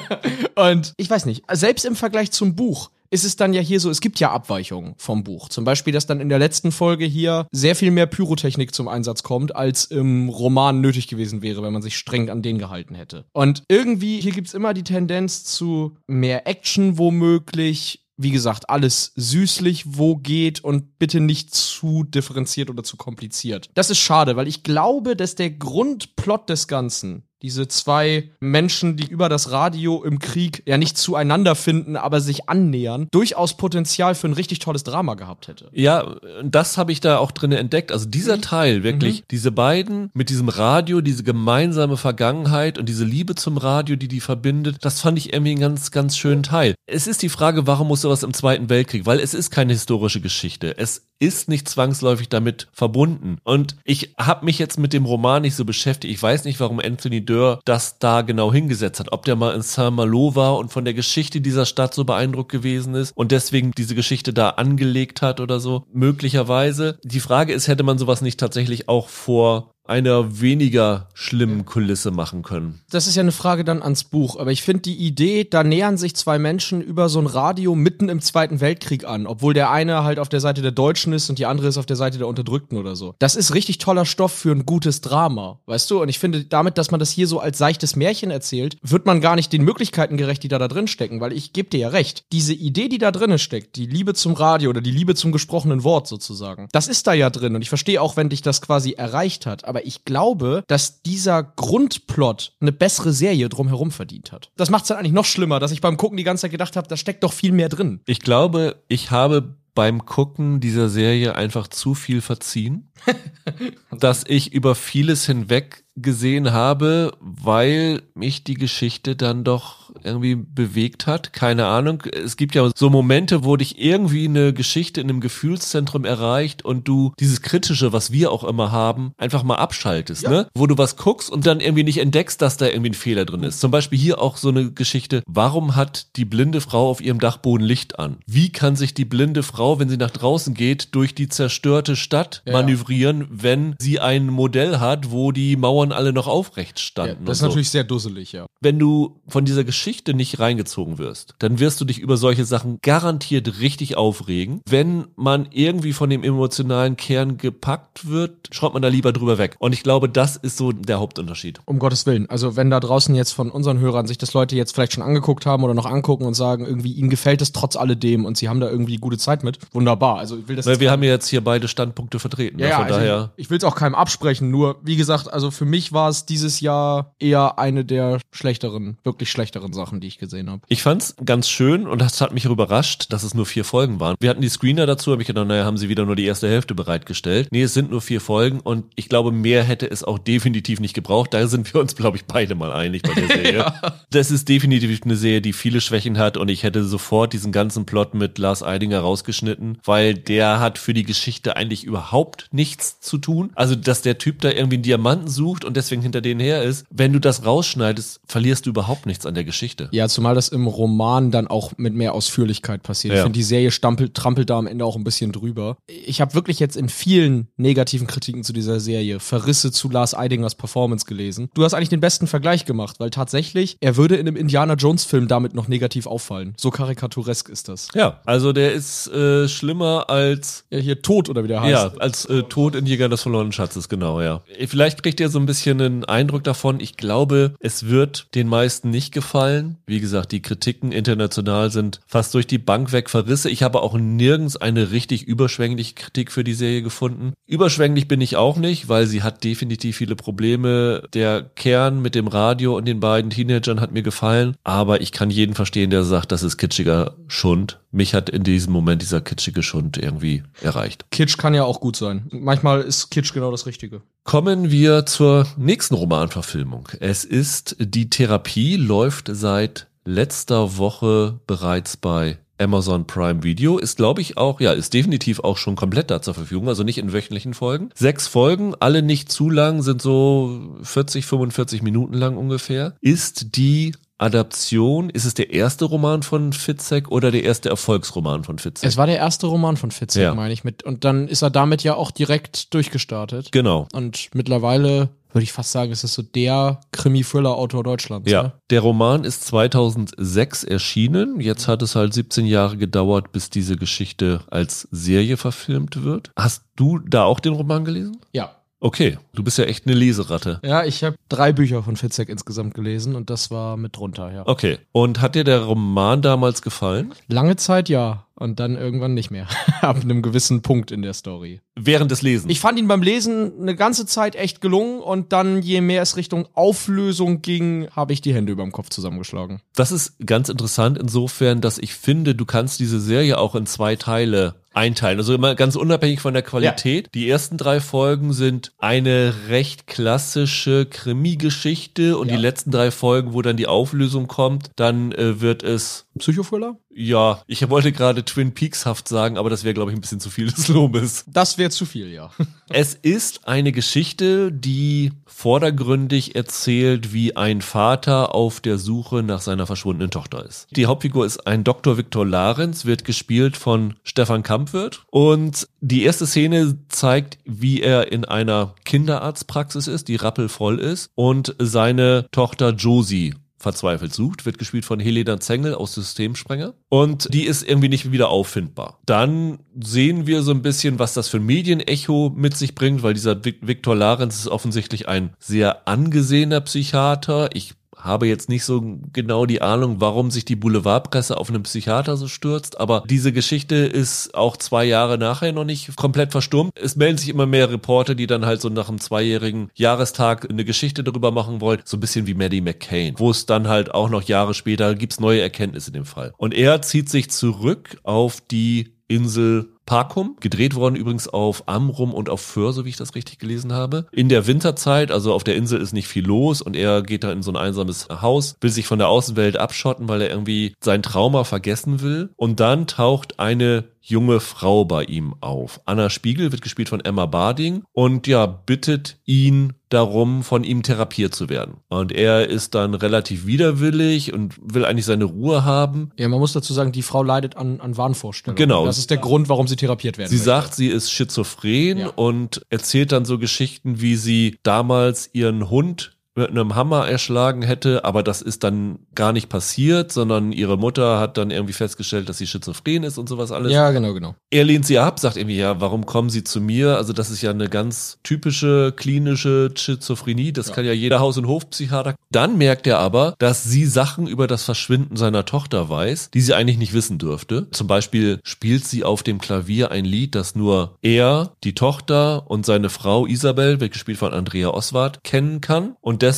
und ich weiß nicht, selbst im Vergleich zum Buch ist es dann ja hier so, es gibt ja Abweichungen vom Buch. Zum Beispiel, dass dann in der letzten Folge hier sehr viel mehr Pyrotechnik zum Einsatz kommt, als im Roman nötig gewesen wäre, wenn man sich streng an den gehalten hätte. Und irgendwie, hier gibt's immer die Tendenz zu mehr Action womöglich, wie gesagt, alles süßlich, wo geht und bitte nicht zu differenziert oder zu kompliziert. Das ist schade, weil ich glaube, dass der Grundplot des Ganzen Diese zwei Menschen, die über das Radio im Krieg ja nicht zueinander finden, aber sich annähern, durchaus Potenzial für ein richtig tolles Drama gehabt hätte. Ja, das habe ich da auch drin entdeckt. Also dieser mhm. Teil, wirklich, mhm. diese beiden mit diesem Radio, diese gemeinsame Vergangenheit und diese Liebe zum Radio, die die verbindet, das fand ich irgendwie einen ganz, ganz schönen Teil. Es ist die Frage, warum muss sowas im Zweiten Weltkrieg? Weil es ist keine historische Geschichte. Es ist nicht zwangsläufig damit verbunden. Und ich habe mich jetzt mit dem Roman nicht so beschäftigt. Ich weiß nicht, warum Anthony Dörr das da genau hingesetzt hat. Ob der mal in Saint-Malo war und von der Geschichte dieser Stadt so beeindruckt gewesen ist und deswegen diese Geschichte da angelegt hat oder so. Möglicherweise. Die Frage ist, hätte man sowas nicht tatsächlich auch vor einer weniger schlimmen Kulisse machen können. Das ist ja eine Frage dann ans Buch, aber ich finde die Idee, da nähern sich zwei Menschen über so ein Radio mitten im Zweiten Weltkrieg an, obwohl der eine halt auf der Seite der Deutschen ist und die andere ist auf der Seite der Unterdrückten oder so. Das ist richtig toller Stoff für ein gutes Drama, weißt du? Und ich finde, damit, dass man das hier so als seichtes Märchen erzählt, wird man gar nicht den Möglichkeiten gerecht, die da, da drin stecken, weil ich gebe dir ja recht. Diese Idee, die da drin steckt, die Liebe zum Radio oder die Liebe zum gesprochenen Wort sozusagen, das ist da ja drin und ich verstehe auch, wenn dich das quasi erreicht hat, aber aber ich glaube, dass dieser Grundplot eine bessere Serie drumherum verdient hat. Das macht es dann eigentlich noch schlimmer, dass ich beim Gucken die ganze Zeit gedacht habe, da steckt doch viel mehr drin. Ich glaube, ich habe beim Gucken dieser Serie einfach zu viel verziehen, dass ich über vieles hinweg gesehen habe, weil mich die Geschichte dann doch irgendwie bewegt hat. Keine Ahnung. Es gibt ja so Momente, wo dich irgendwie eine Geschichte in einem Gefühlszentrum erreicht und du dieses Kritische, was wir auch immer haben, einfach mal abschaltest, ja. ne? Wo du was guckst und dann irgendwie nicht entdeckst, dass da irgendwie ein Fehler drin ist. Zum Beispiel hier auch so eine Geschichte. Warum hat die blinde Frau auf ihrem Dachboden Licht an? Wie kann sich die blinde Frau, wenn sie nach draußen geht, durch die zerstörte Stadt ja. manövrieren, wenn sie ein Modell hat, wo die Mauern alle noch aufrecht standen? Ja, das ist so. natürlich sehr dusselig, ja. Wenn du von dieser Geschichte nicht reingezogen wirst, dann wirst du dich über solche Sachen garantiert richtig aufregen. Wenn man irgendwie von dem emotionalen Kern gepackt wird, schaut man da lieber drüber weg. Und ich glaube, das ist so der Hauptunterschied. Um Gottes Willen. Also wenn da draußen jetzt von unseren Hörern sich das Leute jetzt vielleicht schon angeguckt haben oder noch angucken und sagen, irgendwie ihnen gefällt es trotz alledem und sie haben da irgendwie gute Zeit mit, wunderbar. Also ich will das. Weil wir haben ja jetzt hier beide Standpunkte vertreten. Ja, ne? ja also daher. Ich, ich will es auch keinem absprechen. Nur wie gesagt, also für mich war es dieses Jahr eher eine der schlechteren, wirklich schlechteren Sachen, die ich gesehen habe. Ich fand's ganz schön und das hat mich überrascht, dass es nur vier Folgen waren. Wir hatten die Screener dazu, habe ich gedacht, naja, haben sie wieder nur die erste Hälfte bereitgestellt. Nee, es sind nur vier Folgen und ich glaube, mehr hätte es auch definitiv nicht gebraucht. Da sind wir uns, glaube ich, beide mal einig bei der Serie. ja. Das ist definitiv eine Serie, die viele Schwächen hat und ich hätte sofort diesen ganzen Plot mit Lars Eidinger rausgeschnitten, weil der hat für die Geschichte eigentlich überhaupt nichts zu tun. Also, dass der Typ da irgendwie einen Diamanten sucht und deswegen hinter denen her ist, wenn du das rausschneidest, verlierst du überhaupt nichts an der Geschichte. Ja, zumal das im Roman dann auch mit mehr Ausführlichkeit passiert. Ja. Ich finde, die Serie stampelt, trampelt da am Ende auch ein bisschen drüber. Ich habe wirklich jetzt in vielen negativen Kritiken zu dieser Serie Verrisse zu Lars Eidingers Performance gelesen. Du hast eigentlich den besten Vergleich gemacht, weil tatsächlich, er würde in einem Indiana Jones Film damit noch negativ auffallen. So karikaturesk ist das. Ja, also der ist äh, schlimmer als ja, hier Tod oder wie der heißt. Ja, als äh, Tod in Jäger des verlorenen Schatzes, genau, ja. Vielleicht kriegt ihr so ein bisschen einen Eindruck davon. Ich glaube, es wird den meisten nicht gefallen. Wie gesagt, die Kritiken international sind fast durch die Bank weg Verrisse. Ich habe auch nirgends eine richtig überschwängliche Kritik für die Serie gefunden. Überschwänglich bin ich auch nicht, weil sie hat definitiv viele Probleme. Der Kern mit dem Radio und den beiden Teenagern hat mir gefallen, aber ich kann jeden verstehen, der sagt, das ist kitschiger Schund. Mich hat in diesem Moment dieser kitschige Schund irgendwie erreicht. Kitsch kann ja auch gut sein. Manchmal ist Kitsch genau das Richtige. Kommen wir zur nächsten Romanverfilmung. Es ist Die Therapie läuft seit letzter Woche bereits bei Amazon Prime Video ist, glaube ich, auch, ja, ist definitiv auch schon komplett da zur Verfügung, also nicht in wöchentlichen Folgen. Sechs Folgen, alle nicht zu lang, sind so 40, 45 Minuten lang ungefähr. Ist die Adaption, ist es der erste Roman von Fitzek oder der erste Erfolgsroman von Fitzek? Es war der erste Roman von Fitzek, ja. meine ich. Mit, und dann ist er damit ja auch direkt durchgestartet. Genau. Und mittlerweile würde ich fast sagen, ist es so der Krimi-Thriller-Autor Deutschlands. Ja, ne? der Roman ist 2006 erschienen. Jetzt hat es halt 17 Jahre gedauert, bis diese Geschichte als Serie verfilmt wird. Hast du da auch den Roman gelesen? Ja. Okay, du bist ja echt eine Leseratte. Ja, ich habe drei Bücher von Fitzek insgesamt gelesen und das war mit drunter, ja. Okay, und hat dir der Roman damals gefallen? Lange Zeit ja. Und dann irgendwann nicht mehr. Ab einem gewissen Punkt in der Story. Während des Lesens. Ich fand ihn beim Lesen eine ganze Zeit echt gelungen und dann, je mehr es Richtung Auflösung ging, habe ich die Hände über dem Kopf zusammengeschlagen. Das ist ganz interessant insofern, dass ich finde, du kannst diese Serie auch in zwei Teile einteilen. Also immer ganz unabhängig von der Qualität. Ja. Die ersten drei Folgen sind eine recht klassische Krimi-Geschichte und ja. die letzten drei Folgen, wo dann die Auflösung kommt, dann äh, wird es Psychothriller? Ja, ich wollte gerade Twin Peaks-haft sagen, aber das wäre, glaube ich, ein bisschen zu viel des Lobes. Das wäre zu viel, ja. es ist eine Geschichte, die vordergründig erzählt, wie ein Vater auf der Suche nach seiner verschwundenen Tochter ist. Die Hauptfigur ist ein Dr. Viktor Larenz, wird gespielt von Stefan Kampwirt. Und die erste Szene zeigt, wie er in einer Kinderarztpraxis ist, die rappelvoll ist, und seine Tochter Josie verzweifelt sucht, wird gespielt von Helena Zengel aus Systemsprenger und die ist irgendwie nicht wieder auffindbar. Dann sehen wir so ein bisschen, was das für ein Medienecho mit sich bringt, weil dieser Viktor Larenz ist offensichtlich ein sehr angesehener Psychiater. Ich habe jetzt nicht so genau die Ahnung, warum sich die Boulevardpresse auf einen Psychiater so stürzt, aber diese Geschichte ist auch zwei Jahre nachher noch nicht komplett verstummt. Es melden sich immer mehr Reporter, die dann halt so nach einem zweijährigen Jahrestag eine Geschichte darüber machen wollen, so ein bisschen wie Maddie McCain, wo es dann halt auch noch Jahre später gibt's neue Erkenntnisse in dem Fall. Und er zieht sich zurück auf die Insel Parkum, gedreht worden übrigens auf Amrum und auf Föhr, so wie ich das richtig gelesen habe. In der Winterzeit, also auf der Insel ist nicht viel los und er geht da in so ein einsames Haus, will sich von der Außenwelt abschotten, weil er irgendwie sein Trauma vergessen will. Und dann taucht eine junge Frau bei ihm auf. Anna Spiegel wird gespielt von Emma Barding und ja, bittet ihn darum, von ihm therapiert zu werden. Und er ist dann relativ widerwillig und will eigentlich seine Ruhe haben. Ja, man muss dazu sagen, die Frau leidet an, an Wahnvorstellungen. Genau. Das ist der Grund, warum sie therapiert werden. Sie möchte. sagt, sie ist schizophren ja. und erzählt dann so Geschichten, wie sie damals ihren Hund mit einem Hammer erschlagen hätte, aber das ist dann gar nicht passiert, sondern ihre Mutter hat dann irgendwie festgestellt, dass sie schizophren ist und sowas alles. Ja, genau, genau. Er lehnt sie ab, sagt irgendwie, ja, warum kommen sie zu mir? Also das ist ja eine ganz typische klinische Schizophrenie, das ja. kann ja jeder Haus- und Hofpsychiater. Dann merkt er aber, dass sie Sachen über das Verschwinden seiner Tochter weiß, die sie eigentlich nicht wissen dürfte. Zum Beispiel spielt sie auf dem Klavier ein Lied, das nur er, die Tochter und seine Frau Isabel, wird gespielt von Andrea Oswald, kennen kann und deswegen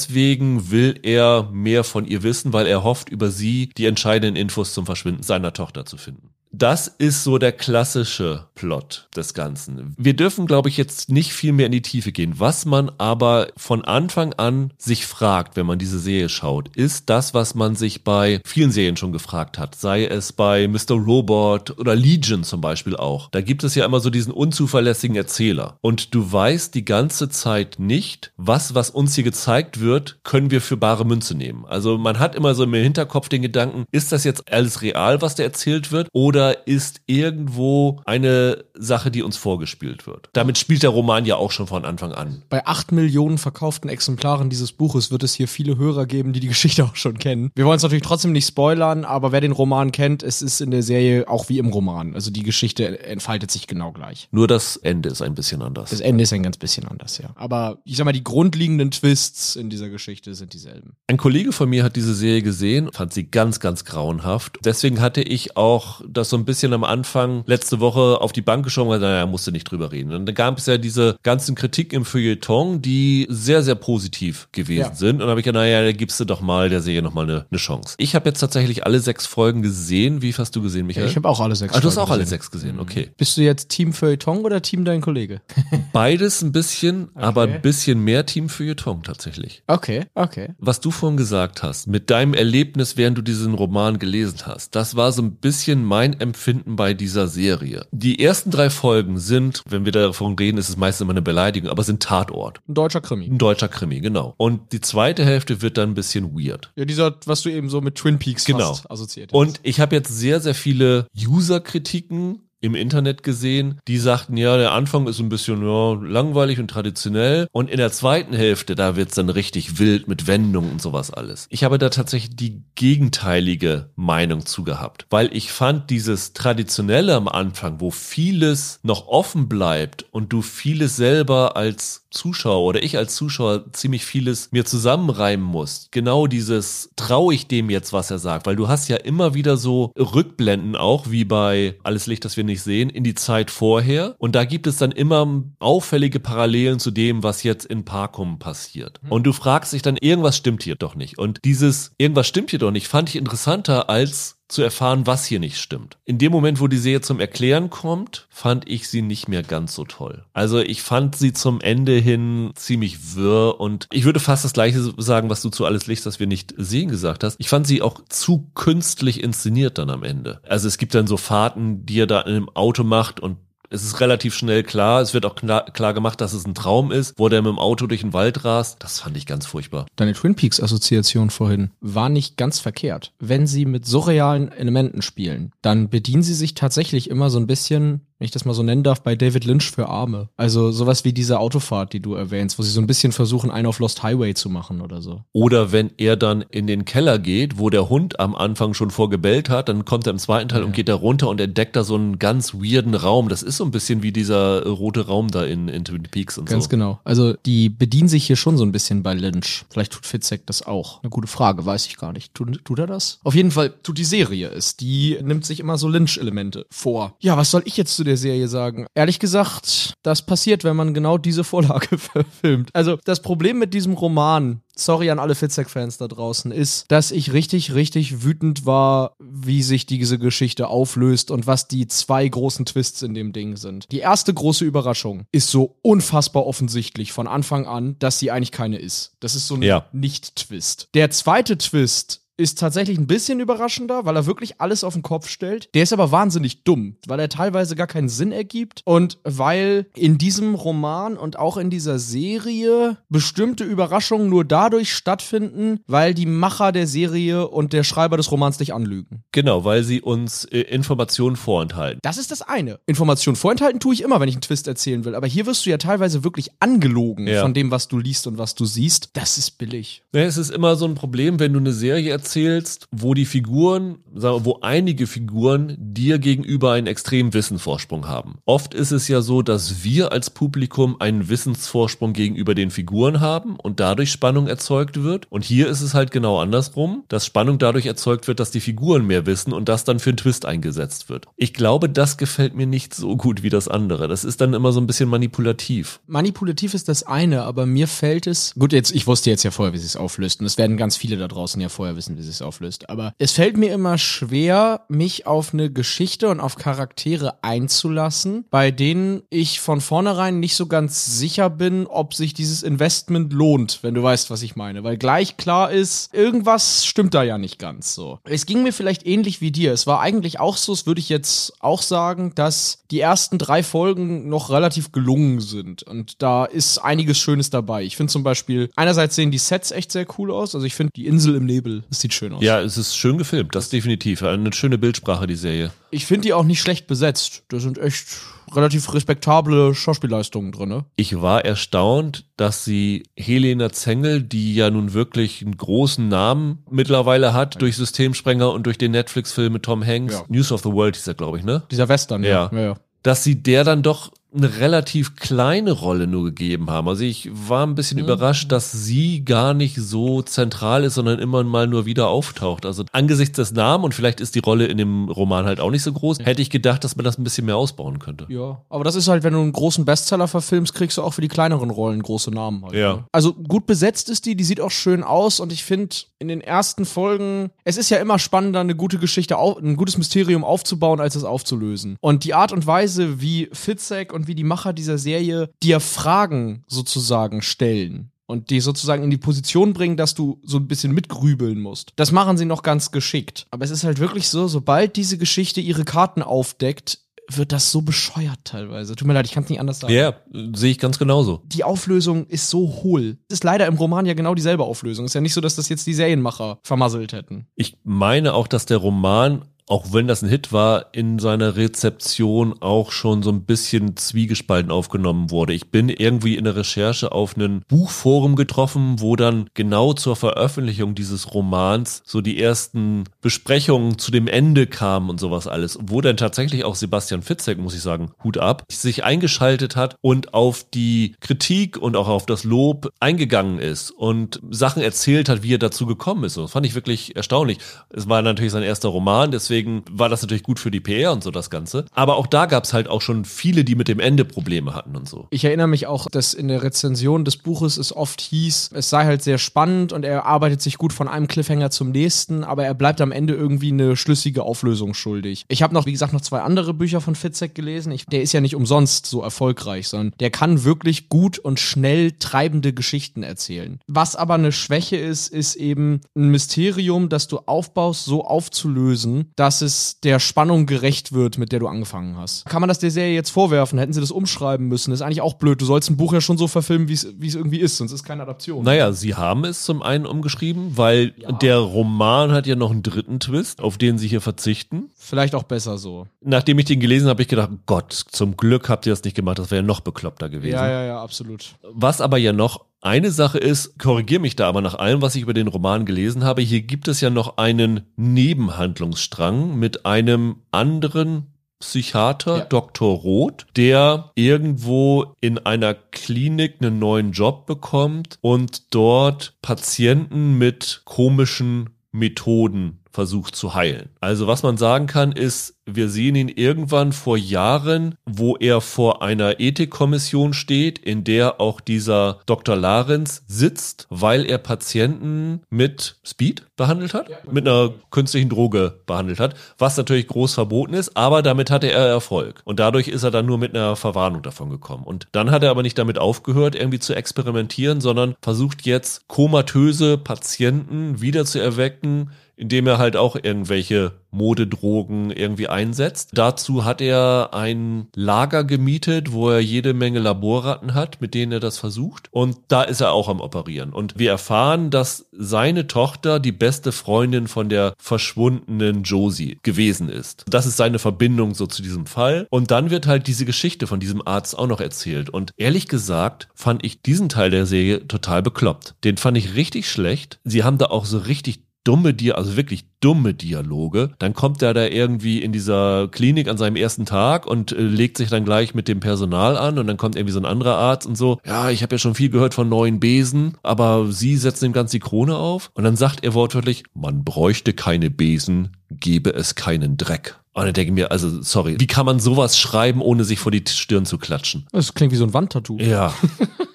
will er mehr von ihr wissen, weil er hofft, über sie die entscheidenden Infos zum Verschwinden seiner Tochter zu finden. Das ist so der klassische Plot des Ganzen. Wir dürfen, glaube ich, jetzt nicht viel mehr in die Tiefe gehen. Was man aber von Anfang an sich fragt, wenn man diese Serie schaut, ist das, was man sich bei vielen Serien schon gefragt hat. Sei es bei Mr. Robot oder Legion zum Beispiel auch. Da gibt es ja immer so diesen unzuverlässigen Erzähler. Und du weißt die ganze Zeit nicht, was, was uns hier gezeigt wird, können wir für bare Münze nehmen. Also man hat immer so im Hinterkopf den Gedanken, ist das jetzt alles real, was da erzählt wird? Oder oder ist irgendwo eine Sache, die uns vorgespielt wird. Damit spielt der Roman ja auch schon von Anfang an. Bei acht Millionen verkauften Exemplaren dieses Buches wird es hier viele Hörer geben, die die Geschichte auch schon kennen. Wir wollen es natürlich trotzdem nicht spoilern, aber wer den Roman kennt, es ist in der Serie auch wie im Roman. Also die Geschichte entfaltet sich genau gleich. Nur das Ende ist ein bisschen anders. Das Ende ist ein ganz bisschen anders, ja. Aber ich sag mal, die grundlegenden Twists in dieser Geschichte sind dieselben. Ein Kollege von mir hat diese Serie gesehen, fand sie ganz, ganz grauenhaft. Deswegen hatte ich auch das so ein bisschen am Anfang letzte Woche auf die Bank geschoben, weil naja, musste nicht drüber reden. Und dann gab es ja diese ganzen Kritik im Feuilleton, die sehr, sehr positiv gewesen ja. sind. Und habe ich ja, naja, da gibst du doch mal der Serie nochmal eine, eine Chance. Ich habe jetzt tatsächlich alle sechs Folgen gesehen. Wie hast du gesehen, Michael? Ja, ich habe auch alle sechs. Ah, du hast auch gesehen. alle sechs gesehen, okay. Mhm. Bist du jetzt Team Feuilleton oder Team dein Kollege? Beides ein bisschen, okay. aber ein bisschen mehr Team Feuilleton tatsächlich. Okay, okay. Was du vorhin gesagt hast, mit deinem Erlebnis, während du diesen Roman gelesen hast, das war so ein bisschen mein Empfinden bei dieser Serie. Die ersten drei Folgen sind, wenn wir davon reden, ist es meistens immer eine Beleidigung, aber sind Tatort. Ein deutscher Krimi. Ein deutscher Krimi, genau. Und die zweite Hälfte wird dann ein bisschen weird. Ja, dieser, was du eben so mit Twin Peaks genau. assoziiert hast. Und ich habe jetzt sehr, sehr viele User-Kritiken im Internet gesehen, die sagten, ja, der Anfang ist ein bisschen ja, langweilig und traditionell und in der zweiten Hälfte, da wird's dann richtig wild mit Wendungen und sowas alles. Ich habe da tatsächlich die gegenteilige Meinung zugehabt, weil ich fand dieses Traditionelle am Anfang, wo vieles noch offen bleibt und du vieles selber als Zuschauer oder ich als Zuschauer ziemlich vieles mir zusammenreimen muss. Genau dieses, traue ich dem jetzt, was er sagt, weil du hast ja immer wieder so Rückblenden auch, wie bei Alles Licht, das wir nicht sehen, in die Zeit vorher. Und da gibt es dann immer auffällige Parallelen zu dem, was jetzt in Parkum passiert. Mhm. Und du fragst dich dann, irgendwas stimmt hier doch nicht. Und dieses, irgendwas stimmt hier doch nicht, fand ich interessanter als zu erfahren, was hier nicht stimmt. In dem Moment, wo die Serie zum Erklären kommt, fand ich sie nicht mehr ganz so toll. Also ich fand sie zum Ende hin ziemlich wirr und ich würde fast das gleiche sagen, was du zu alles Licht, das wir nicht sehen gesagt hast. Ich fand sie auch zu künstlich inszeniert dann am Ende. Also es gibt dann so Fahrten, die er da in einem Auto macht und es ist relativ schnell klar. Es wird auch klar, gemacht, dass es ein Traum ist, wo der mit dem Auto durch den Wald rast. Das fand ich ganz furchtbar. Deine Twin Peaks Assoziation vorhin war nicht ganz verkehrt. Wenn sie mit surrealen Elementen spielen, dann bedienen sie sich tatsächlich immer so ein bisschen wenn ich das mal so nennen darf, bei David Lynch für Arme. Also sowas wie diese Autofahrt, die du erwähnst, wo sie so ein bisschen versuchen, einen auf Lost Highway zu machen oder so. Oder wenn er dann in den Keller geht, wo der Hund am Anfang schon vorgebellt hat, dann kommt er im zweiten Teil ja. und geht da runter und entdeckt da so einen ganz weirden Raum. Das ist so ein bisschen wie dieser rote Raum da in, in Twin Peaks und ganz so. Ganz genau. Also die bedienen sich hier schon so ein bisschen bei Lynch. Vielleicht tut Fitzek das auch. Eine gute Frage, weiß ich gar nicht. Tut, tut er das? Auf jeden Fall tut die Serie es. Die nimmt sich immer so Lynch-Elemente vor. Ja, was soll ich jetzt zu der Serie sagen? Ehrlich gesagt, das passiert, wenn man genau diese Vorlage verfilmt. Also das Problem mit diesem Roman, sorry an alle Fitzek-Fans da draußen, ist, dass ich richtig, richtig wütend war, wie sich diese Geschichte auflöst und was die zwei großen Twists in dem Ding sind. Die erste große Überraschung ist so unfassbar offensichtlich von Anfang an, dass sie eigentlich keine ist. Das ist so ein ja. Nicht-Twist. Der zweite Twist ist tatsächlich ein bisschen überraschender, weil er wirklich alles auf den Kopf stellt. Der ist aber wahnsinnig dumm, weil er teilweise gar keinen Sinn ergibt und weil in diesem Roman und auch in dieser Serie bestimmte Überraschungen nur dadurch stattfinden, weil die Macher der Serie und der Schreiber des Romans dich anlügen. Genau, weil sie uns äh, Informationen vorenthalten. Das ist das eine. Informationen vorenthalten tue ich immer, wenn ich einen Twist erzählen will, aber hier wirst du ja teilweise wirklich angelogen ja. von dem, was du liest und was du siehst. Das ist billig. Ja, es ist immer so ein Problem, wenn du eine Serie erzählst, erzählst, wo die Figuren, wo einige Figuren dir gegenüber einen extremen Wissensvorsprung haben. Oft ist es ja so, dass wir als Publikum einen Wissensvorsprung gegenüber den Figuren haben und dadurch Spannung erzeugt wird. Und hier ist es halt genau andersrum, dass Spannung dadurch erzeugt wird, dass die Figuren mehr wissen und das dann für einen Twist eingesetzt wird. Ich glaube, das gefällt mir nicht so gut wie das andere. Das ist dann immer so ein bisschen manipulativ. Manipulativ ist das eine, aber mir fällt es. Gut, jetzt, ich wusste jetzt ja vorher, wie sie es auflöst. Und es werden ganz viele da draußen ja vorher wissen, wie sie es auflöst. Aber es fällt mir immer schwer, mich auf eine Geschichte und auf Charaktere einzulassen, bei denen ich von vornherein nicht so ganz sicher bin, ob sich dieses Investment lohnt, wenn du weißt, was ich meine. Weil gleich klar ist, irgendwas stimmt da ja nicht ganz so. Es ging mir vielleicht ähnlich wie dir. Es war eigentlich auch so, das würde ich jetzt auch sagen, dass die ersten drei Folgen noch relativ gelungen sind. Und da ist einiges Schönes dabei. Ich finde zum Beispiel, einerseits sehen die Sets echt sehr cool aus. Also ich finde die Insel im Nebel ist sieht schön aus. Ja, es ist schön gefilmt, das definitiv. Eine schöne Bildsprache, die Serie. Ich finde die auch nicht schlecht besetzt. Da sind echt relativ respektable Schauspielleistungen drin. Ne? Ich war erstaunt, dass sie Helena Zengel, die ja nun wirklich einen großen Namen mittlerweile hat, durch Systemsprenger und durch den Netflix-Film mit Tom Hanks, ja. News of the World hieß er, glaube ich, ne? Dieser Western, ja. ja. ja dass sie der dann doch eine relativ kleine Rolle nur gegeben haben. Also ich war ein bisschen mhm. überrascht, dass sie gar nicht so zentral ist, sondern immer mal nur wieder auftaucht. Also angesichts des Namen und vielleicht ist die Rolle in dem Roman halt auch nicht so groß, hätte ich gedacht, dass man das ein bisschen mehr ausbauen könnte. Ja, aber das ist halt, wenn du einen großen Bestseller verfilmst, kriegst du auch für die kleineren Rollen große Namen halt. Ja. Ne? Also gut besetzt ist die, die sieht auch schön aus und ich finde in den ersten Folgen, es ist ja immer spannender, eine gute Geschichte, ein gutes Mysterium aufzubauen, als es aufzulösen. Und die Art und Weise, wie Fitzek und und wie die Macher dieser Serie dir Fragen sozusagen stellen und die sozusagen in die Position bringen, dass du so ein bisschen mitgrübeln musst. Das machen sie noch ganz geschickt. Aber es ist halt wirklich so, sobald diese Geschichte ihre Karten aufdeckt, wird das so bescheuert teilweise. Tut mir leid, ich kann es nicht anders sagen. Ja, sehe ich ganz genauso. Die Auflösung ist so hohl. Es ist leider im Roman ja genau dieselbe Auflösung. Ist ja nicht so, dass das jetzt die Serienmacher vermasselt hätten. Ich meine auch, dass der Roman auch wenn das ein Hit war, in seiner Rezeption auch schon so ein bisschen zwiegespalten aufgenommen wurde. Ich bin irgendwie in der Recherche auf ein Buchforum getroffen, wo dann genau zur Veröffentlichung dieses Romans so die ersten Besprechungen zu dem Ende kamen und sowas alles, wo dann tatsächlich auch Sebastian Fitzek, muss ich sagen, Hut ab, sich eingeschaltet hat und auf die Kritik und auch auf das Lob eingegangen ist und Sachen erzählt hat, wie er dazu gekommen ist. das fand ich wirklich erstaunlich. Es war natürlich sein erster Roman, deswegen war das natürlich gut für die PR und so das Ganze. Aber auch da gab es halt auch schon viele, die mit dem Ende Probleme hatten und so. Ich erinnere mich auch, dass in der Rezension des Buches es oft hieß, es sei halt sehr spannend und er arbeitet sich gut von einem Cliffhanger zum nächsten, aber er bleibt am Ende irgendwie eine schlüssige Auflösung schuldig. Ich habe noch, wie gesagt, noch zwei andere Bücher von Fitzek gelesen. Ich, der ist ja nicht umsonst so erfolgreich, sondern der kann wirklich gut und schnell treibende Geschichten erzählen. Was aber eine Schwäche ist, ist eben ein Mysterium, das du aufbaust, so aufzulösen, dass es der Spannung gerecht wird, mit der du angefangen hast. Kann man das der Serie jetzt vorwerfen? Hätten sie das umschreiben müssen? Das ist eigentlich auch blöd. Du sollst ein Buch ja schon so verfilmen, wie es irgendwie ist, sonst ist keine Adaption. Naja, sie haben es zum einen umgeschrieben, weil ja. der Roman hat ja noch einen dritten Twist, auf den sie hier verzichten. Vielleicht auch besser so. Nachdem ich den gelesen habe, habe ich gedacht, Gott, zum Glück habt ihr das nicht gemacht, das wäre ja noch bekloppter gewesen. Ja, ja, ja, absolut. Was aber ja noch eine Sache ist, korrigier mich da aber nach allem, was ich über den Roman gelesen habe, hier gibt es ja noch einen Nebenhandlungsstrang mit einem anderen Psychiater, ja. Dr. Roth, der irgendwo in einer Klinik einen neuen Job bekommt und dort Patienten mit komischen Methoden versucht zu heilen. Also was man sagen kann, ist, wir sehen ihn irgendwann vor Jahren, wo er vor einer Ethikkommission steht, in der auch dieser Dr. Larenz sitzt, weil er Patienten mit Speed behandelt hat, mit einer künstlichen Droge behandelt hat, was natürlich groß verboten ist, aber damit hatte er Erfolg. Und dadurch ist er dann nur mit einer Verwarnung davon gekommen. Und dann hat er aber nicht damit aufgehört, irgendwie zu experimentieren, sondern versucht jetzt komatöse Patienten wieder zu erwecken, indem er halt auch irgendwelche Modedrogen irgendwie einsetzt. Dazu hat er ein Lager gemietet, wo er jede Menge Laborratten hat, mit denen er das versucht. Und da ist er auch am Operieren. Und wir erfahren, dass seine Tochter die beste Freundin von der verschwundenen Josie gewesen ist. Das ist seine Verbindung so zu diesem Fall. Und dann wird halt diese Geschichte von diesem Arzt auch noch erzählt. Und ehrlich gesagt fand ich diesen Teil der Serie total bekloppt. Den fand ich richtig schlecht. Sie haben da auch so richtig dumme Dia, also wirklich dumme Dialoge. Dann kommt er da irgendwie in dieser Klinik an seinem ersten Tag und äh, legt sich dann gleich mit dem Personal an und dann kommt irgendwie so ein anderer Arzt und so, ja, ich habe ja schon viel gehört von neuen Besen, aber sie setzen dem ganz die Krone auf und dann sagt er wortwörtlich, man bräuchte keine Besen, gebe es keinen Dreck. Und dann denke ich mir, also sorry, wie kann man sowas schreiben, ohne sich vor die Stirn zu klatschen? Das klingt wie so ein Wandtattoo. Ja.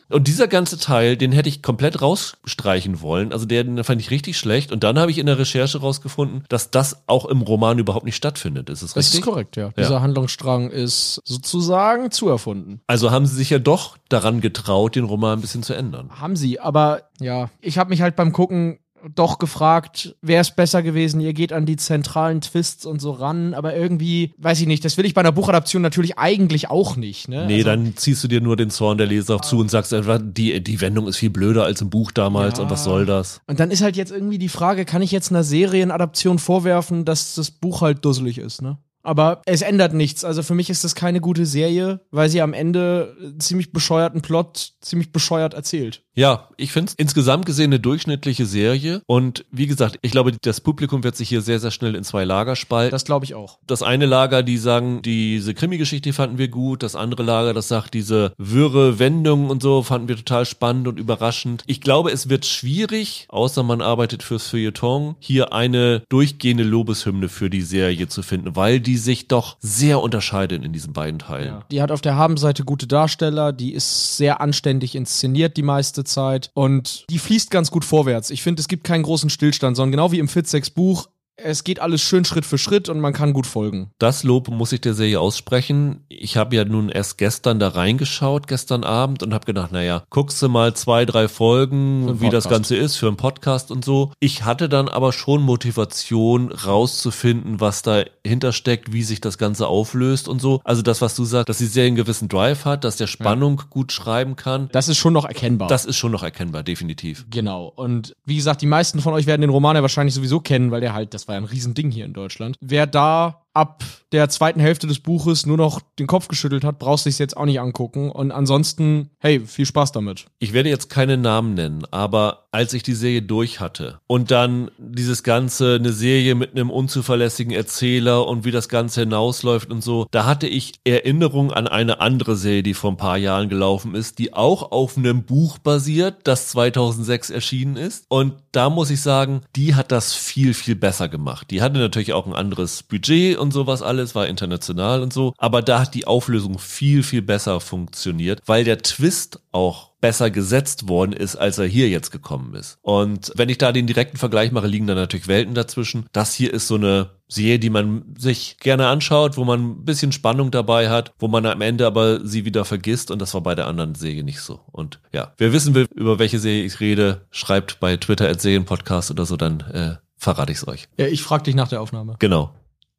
Und dieser ganze Teil, den hätte ich komplett rausstreichen wollen. Also den fand ich richtig schlecht. Und dann habe ich in der Recherche rausgefunden, dass das auch im Roman überhaupt nicht stattfindet. Ist es richtig? Das ist korrekt, ja. ja. Dieser Handlungsstrang ist sozusagen zu erfunden. Also haben sie sich ja doch daran getraut, den Roman ein bisschen zu ändern. Haben sie, aber ja, ich habe mich halt beim Gucken doch gefragt, wäre es besser gewesen, ihr geht an die zentralen Twists und so ran, aber irgendwie, weiß ich nicht, das will ich bei einer Buchadaption natürlich eigentlich auch nicht. Ne? Nee, also, dann ziehst du dir nur den Zorn der Leser zu und sagst einfach, die, die Wendung ist viel blöder als im Buch damals ja. und was soll das? Und dann ist halt jetzt irgendwie die Frage, kann ich jetzt einer Serienadaption vorwerfen, dass das Buch halt dusselig ist, ne? Aber es ändert nichts. Also für mich ist das keine gute Serie, weil sie am Ende ziemlich bescheuerten Plot ziemlich bescheuert erzählt. Ja, ich finde es insgesamt gesehen eine durchschnittliche Serie. Und wie gesagt, ich glaube, das Publikum wird sich hier sehr, sehr schnell in zwei Lager spalten. Das glaube ich auch. Das eine Lager, die sagen, diese Krimi-Geschichte fanden wir gut. Das andere Lager, das sagt, diese wirre Wendung und so fanden wir total spannend und überraschend. Ich glaube, es wird schwierig, außer man arbeitet fürs Feuilleton, hier eine durchgehende Lobeshymne für die Serie zu finden, weil die sich doch sehr unterscheiden in diesen beiden Teilen. Ja. Die hat auf der Habenseite gute Darsteller, die ist sehr anständig inszeniert die meiste Zeit und die fließt ganz gut vorwärts. Ich finde, es gibt keinen großen Stillstand, sondern genau wie im Fitzex Buch es geht alles schön Schritt für Schritt und man kann gut folgen. Das Lob muss ich der Serie aussprechen. Ich habe ja nun erst gestern da reingeschaut, gestern Abend, und habe gedacht, naja, guckst du mal zwei, drei Folgen, wie das Ganze ist für einen Podcast und so. Ich hatte dann aber schon Motivation rauszufinden, was dahinter steckt, wie sich das Ganze auflöst und so. Also das, was du sagst, dass die Serie einen gewissen Drive hat, dass der Spannung ja. gut schreiben kann. Das ist schon noch erkennbar. Das ist schon noch erkennbar, definitiv. Genau. Und wie gesagt, die meisten von euch werden den Roman ja wahrscheinlich sowieso kennen, weil der halt das war ja ein Riesending hier in Deutschland. Wer da ab der zweiten Hälfte des Buches nur noch den Kopf geschüttelt hat, brauchst du es jetzt auch nicht angucken. Und ansonsten, hey, viel Spaß damit. Ich werde jetzt keine Namen nennen, aber als ich die Serie durch hatte und dann dieses Ganze, eine Serie mit einem unzuverlässigen Erzähler und wie das Ganze hinausläuft und so, da hatte ich Erinnerung an eine andere Serie, die vor ein paar Jahren gelaufen ist, die auch auf einem Buch basiert, das 2006 erschienen ist. Und da muss ich sagen, die hat das viel, viel besser gemacht. Die hatte natürlich auch ein anderes Budget und sowas alles, war international und so. Aber da hat die Auflösung viel, viel besser funktioniert, weil der Twist auch besser gesetzt worden ist, als er hier jetzt gekommen ist. Und wenn ich da den direkten Vergleich mache, liegen da natürlich Welten dazwischen. Das hier ist so eine Serie, die man sich gerne anschaut, wo man ein bisschen Spannung dabei hat, wo man am Ende aber sie wieder vergisst und das war bei der anderen Serie nicht so. Und ja, wer wissen will, über welche Serie ich rede, schreibt bei Twitter at Serienpodcast oder so, dann äh, verrate ich es euch. Ja, ich frage dich nach der Aufnahme. Genau.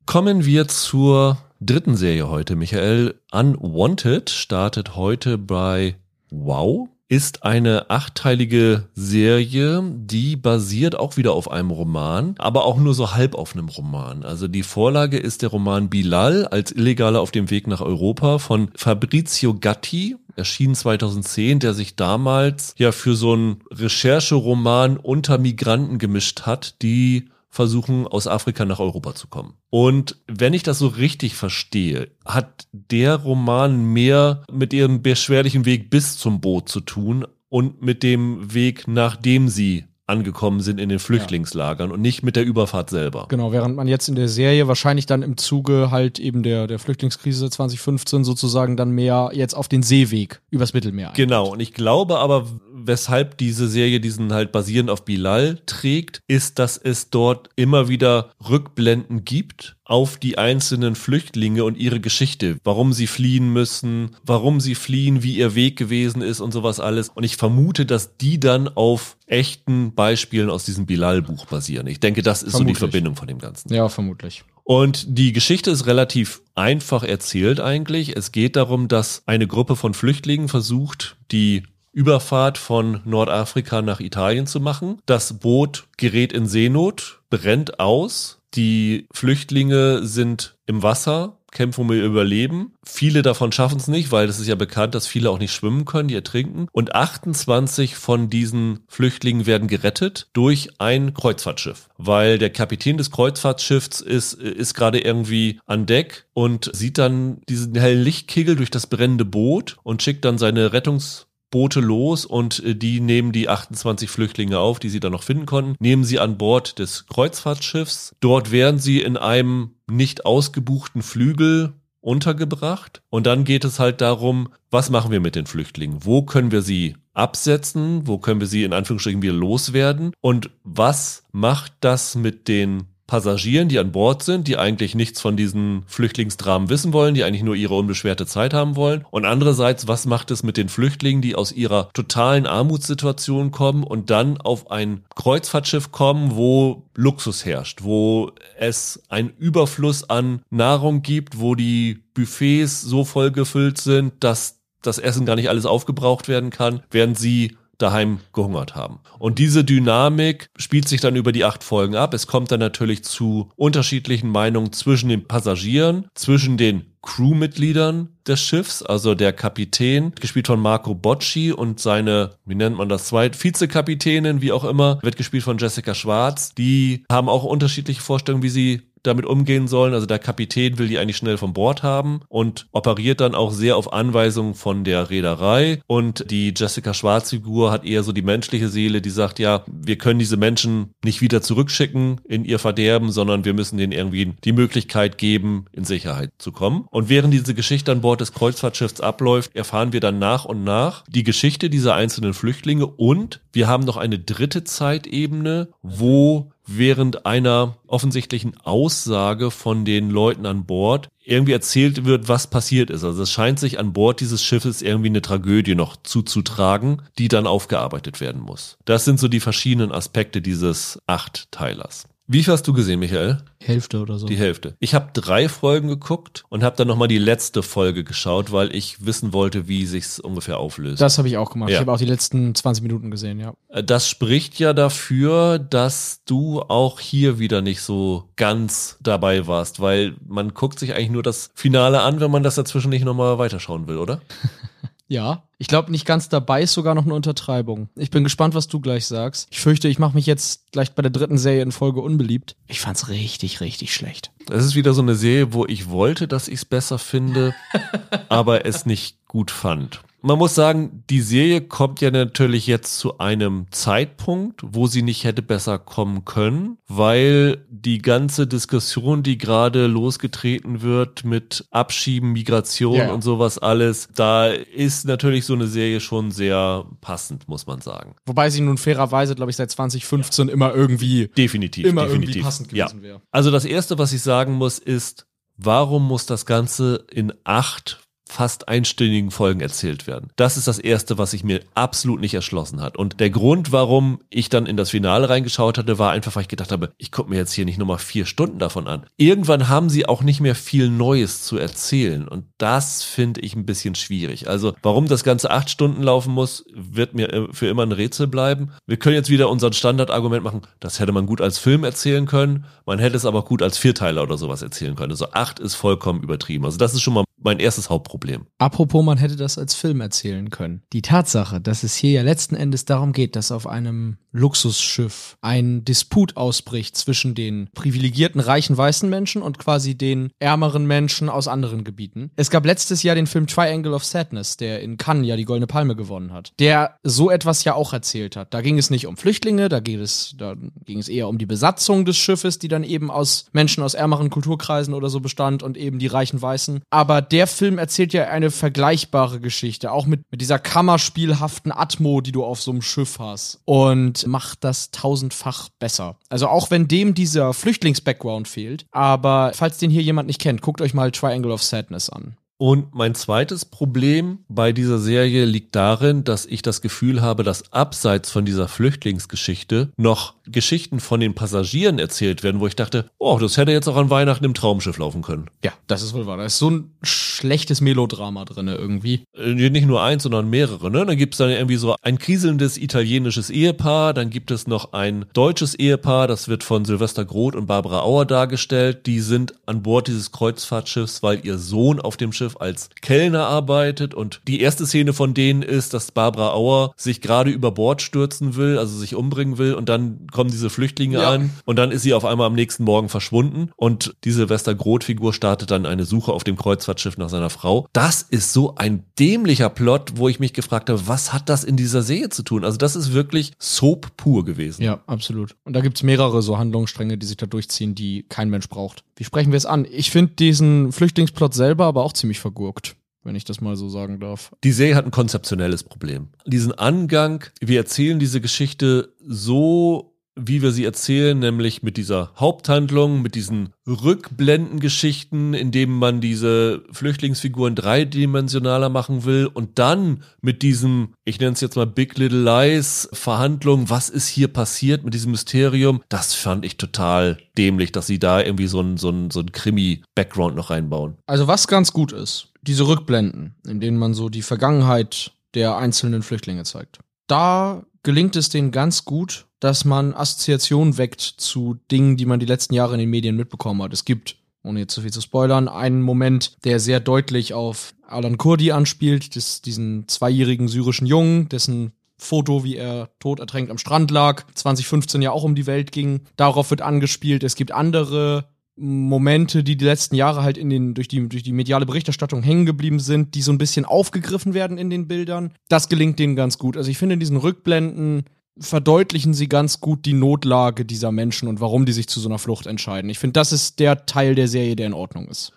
Kommen wir zur dritten Serie heute, Michael. Unwanted startet heute bei Wow. Ist eine achteilige Serie, die basiert auch wieder auf einem Roman, aber auch nur so halb auf einem Roman. Also die Vorlage ist der Roman Bilal als Illegaler auf dem Weg nach Europa von Fabrizio Gatti, erschien 2010, der sich damals ja für so einen Rechercheroman unter Migranten gemischt hat, die versuchen, aus Afrika nach Europa zu kommen. Und wenn ich das so richtig verstehe, hat der Roman mehr mit ihrem beschwerlichen Weg bis zum Boot zu tun und mit dem Weg, nachdem sie angekommen sind in den Flüchtlingslagern ja. und nicht mit der Überfahrt selber. Genau, während man jetzt in der Serie wahrscheinlich dann im Zuge halt eben der, der Flüchtlingskrise 2015 sozusagen dann mehr jetzt auf den Seeweg übers Mittelmeer. Eingeht. Genau, und ich glaube aber, weshalb diese Serie diesen halt basierend auf Bilal trägt, ist, dass es dort immer wieder Rückblenden gibt auf die einzelnen Flüchtlinge und ihre Geschichte, warum sie fliehen müssen, warum sie fliehen, wie ihr Weg gewesen ist und sowas alles. Und ich vermute, dass die dann auf echten Beispielen aus diesem Bilal-Buch basieren. Ich denke, das ist vermutlich. so die Verbindung von dem Ganzen. Ja, vermutlich. Und die Geschichte ist relativ einfach erzählt eigentlich. Es geht darum, dass eine Gruppe von Flüchtlingen versucht, die Überfahrt von Nordafrika nach Italien zu machen. Das Boot gerät in Seenot, brennt aus die Flüchtlinge sind im Wasser, kämpfen um ihr Überleben. Viele davon schaffen es nicht, weil es ist ja bekannt, dass viele auch nicht schwimmen können, die ertrinken. Und 28 von diesen Flüchtlingen werden gerettet durch ein Kreuzfahrtschiff, weil der Kapitän des Kreuzfahrtschiffs ist, ist gerade irgendwie an Deck und sieht dann diesen hellen Lichtkegel durch das brennende Boot und schickt dann seine Rettungs Boote los und äh, die nehmen die 28 Flüchtlinge auf, die sie dann noch finden konnten, nehmen sie an Bord des Kreuzfahrtschiffs. Dort werden sie in einem nicht ausgebuchten Flügel untergebracht. Und dann geht es halt darum, was machen wir mit den Flüchtlingen? Wo können wir sie absetzen? Wo können wir sie in Anführungsstrichen wieder loswerden? Und was macht das mit den Passagieren, die an Bord sind, die eigentlich nichts von diesen Flüchtlingsdramen wissen wollen, die eigentlich nur ihre unbeschwerte Zeit haben wollen. Und andererseits, was macht es mit den Flüchtlingen, die aus ihrer totalen Armutssituation kommen und dann auf ein Kreuzfahrtschiff kommen, wo Luxus herrscht, wo es einen Überfluss an Nahrung gibt, wo die Buffets so voll gefüllt sind, dass das Essen gar nicht alles aufgebraucht werden kann, während sie daheim gehungert haben. Und diese Dynamik spielt sich dann über die acht Folgen ab. Es kommt dann natürlich zu unterschiedlichen Meinungen zwischen den Passagieren, zwischen den Crewmitgliedern des Schiffs, also der Kapitän, gespielt von Marco Bocci und seine, wie nennt man das, zweit Vizekapitänin, wie auch immer, wird gespielt von Jessica Schwarz. Die haben auch unterschiedliche Vorstellungen, wie sie damit umgehen sollen. Also der Kapitän will die eigentlich schnell von Bord haben und operiert dann auch sehr auf Anweisung von der Reederei. Und die Jessica Schwarz-Figur hat eher so die menschliche Seele, die sagt, ja, wir können diese Menschen nicht wieder zurückschicken in ihr Verderben, sondern wir müssen denen irgendwie die Möglichkeit geben, in Sicherheit zu kommen. Und während diese Geschichte an Bord des Kreuzfahrtschiffs abläuft, erfahren wir dann nach und nach die Geschichte dieser einzelnen Flüchtlinge und wir haben noch eine dritte Zeitebene, wo während einer offensichtlichen Aussage von den Leuten an Bord irgendwie erzählt wird, was passiert ist. Also es scheint sich an Bord dieses Schiffes irgendwie eine Tragödie noch zuzutragen, die dann aufgearbeitet werden muss. Das sind so die verschiedenen Aspekte dieses Achtteilers. Wie viel hast du gesehen, Michael? Hälfte oder so. Die Hälfte. Ich habe drei Folgen geguckt und habe dann nochmal die letzte Folge geschaut, weil ich wissen wollte, wie sich's ungefähr auflöst. Das habe ich auch gemacht. Ja. Ich habe auch die letzten 20 Minuten gesehen, ja. Äh, das spricht ja dafür, dass du auch hier wieder nicht so ganz dabei warst, weil man guckt sich eigentlich nur das Finale an, wenn man das dazwischen nicht nochmal weiterschauen will, oder? Ja, ich glaube, nicht ganz dabei ist sogar noch eine Untertreibung. Ich bin gespannt, was du gleich sagst. Ich fürchte, ich mache mich jetzt gleich bei der dritten Serie in Folge unbeliebt. Ich fand's richtig, richtig schlecht. Es ist wieder so eine Serie, wo ich wollte, dass ich es besser finde, aber es nicht gut fand. Man muss sagen, die Serie kommt ja natürlich jetzt zu einem Zeitpunkt, wo sie nicht hätte besser kommen können, weil die ganze Diskussion, die gerade losgetreten wird mit Abschieben, Migration ja, ja. und sowas alles, da ist natürlich so eine Serie schon sehr passend, muss man sagen. Wobei sie nun fairerweise, glaube ich, seit 2015 ja. immer irgendwie definitiv immer definitiv. irgendwie passend gewesen wäre. Also das erste, was ich sagen muss, ist, warum muss das Ganze in acht fast einstündigen Folgen erzählt werden. Das ist das erste, was sich mir absolut nicht erschlossen hat. Und der Grund, warum ich dann in das Finale reingeschaut hatte, war einfach, weil ich gedacht habe, ich gucke mir jetzt hier nicht nochmal vier Stunden davon an. Irgendwann haben sie auch nicht mehr viel Neues zu erzählen. Und das finde ich ein bisschen schwierig. Also, warum das Ganze acht Stunden laufen muss, wird mir äh, für immer ein Rätsel bleiben. Wir können jetzt wieder unseren Standardargument machen, das hätte man gut als Film erzählen können. Man hätte es aber gut als Vierteiler oder sowas erzählen können. Also acht ist vollkommen übertrieben. Also das ist schon mal mein erstes Hauptproblem. Apropos, man hätte das als Film erzählen können. Die Tatsache, dass es hier ja letzten Endes darum geht, dass auf einem Luxusschiff ein Disput ausbricht zwischen den privilegierten reichen weißen Menschen und quasi den ärmeren Menschen aus anderen Gebieten. Es gab letztes Jahr den Film Triangle of Sadness, der in Cannes ja die Goldene Palme gewonnen hat, der so etwas ja auch erzählt hat. Da ging es nicht um Flüchtlinge, da ging es, da ging es eher um die Besatzung des Schiffes, die dann eben aus Menschen aus ärmeren Kulturkreisen oder so bestand und eben die reichen Weißen. Aber der Film erzählt ja eine vergleichbare Geschichte, auch mit, mit dieser kammerspielhaften Atmo, die du auf so einem Schiff hast. Und macht das tausendfach besser. Also auch wenn dem dieser Flüchtlings-Background fehlt, aber falls den hier jemand nicht kennt, guckt euch mal Triangle of Sadness an. Und mein zweites Problem bei dieser Serie liegt darin, dass ich das Gefühl habe, dass abseits von dieser Flüchtlingsgeschichte noch Geschichten von den Passagieren erzählt werden, wo ich dachte, oh, das hätte jetzt auch an Weihnachten im Traumschiff laufen können. Ja, das ist wohl wahr. Da ist so ein schlechtes Melodrama drin irgendwie. Äh, nicht nur eins, sondern mehrere. Ne? Dann gibt es dann irgendwie so ein kriselndes italienisches Ehepaar, dann gibt es noch ein deutsches Ehepaar, das wird von Silvester Groth und Barbara Auer dargestellt. Die sind an Bord dieses Kreuzfahrtschiffs, weil ihr Sohn auf dem Schiff Schiff als Kellner arbeitet und die erste Szene von denen ist, dass Barbara Auer sich gerade über Bord stürzen will, also sich umbringen will und dann kommen diese Flüchtlinge ja. an und dann ist sie auf einmal am nächsten Morgen verschwunden und diese Silvester Groth-Figur startet dann eine Suche auf dem Kreuzfahrtschiff nach seiner Frau. Das ist so ein dämlicher Plot, wo ich mich gefragt habe, was hat das in dieser Serie zu tun? Also das ist wirklich Soap pur gewesen. Ja, absolut. Und da gibt's mehrere so Handlungsstränge, die sich da durchziehen, die kein Mensch braucht. Wie sprechen wir es an? Ich finde diesen Flüchtlingsplot selber aber auch ziemlich vergurkt wenn ich das mal so sagen darf. Die Serie hat ein konzeptionelles Problem. Diesen Angang, wir erzählen diese Geschichte so wie wir sie erzählen, nämlich mit dieser Haupthandlung, mit diesen Rückblendengeschichten, in denen man diese Flüchtlingsfiguren dreidimensionaler machen will und dann mit diesem, ich nenne es jetzt mal Big Little Lies Verhandlung, was ist hier passiert mit diesem Mysterium, das fand ich total dämlich, dass sie da irgendwie so ein, so ein, so ein Krimi-Background noch reinbauen. Also was ganz gut ist, diese Rückblenden, in denen man so die Vergangenheit der einzelnen Flüchtlinge zeigt. Da gelingt es denen ganz gut, dass man Assoziationen weckt zu Dingen, die man die letzten Jahre in den Medien mitbekommen hat. Es gibt, ohne jetzt zu viel zu spoilern, einen Moment, der sehr deutlich auf Alan Kurdi anspielt, des, diesen zweijährigen syrischen Jungen, dessen Foto, wie er tot ertränkt am Strand lag, 2015 ja auch um die Welt ging. Darauf wird angespielt. Es gibt andere Momente, die die letzten Jahre halt in den, durch die, durch die mediale Berichterstattung hängen geblieben sind, die so ein bisschen aufgegriffen werden in den Bildern. Das gelingt denen ganz gut. Also ich finde in diesen Rückblenden verdeutlichen sie ganz gut die Notlage dieser Menschen und warum die sich zu so einer Flucht entscheiden. Ich finde, das ist der Teil der Serie, der in Ordnung ist.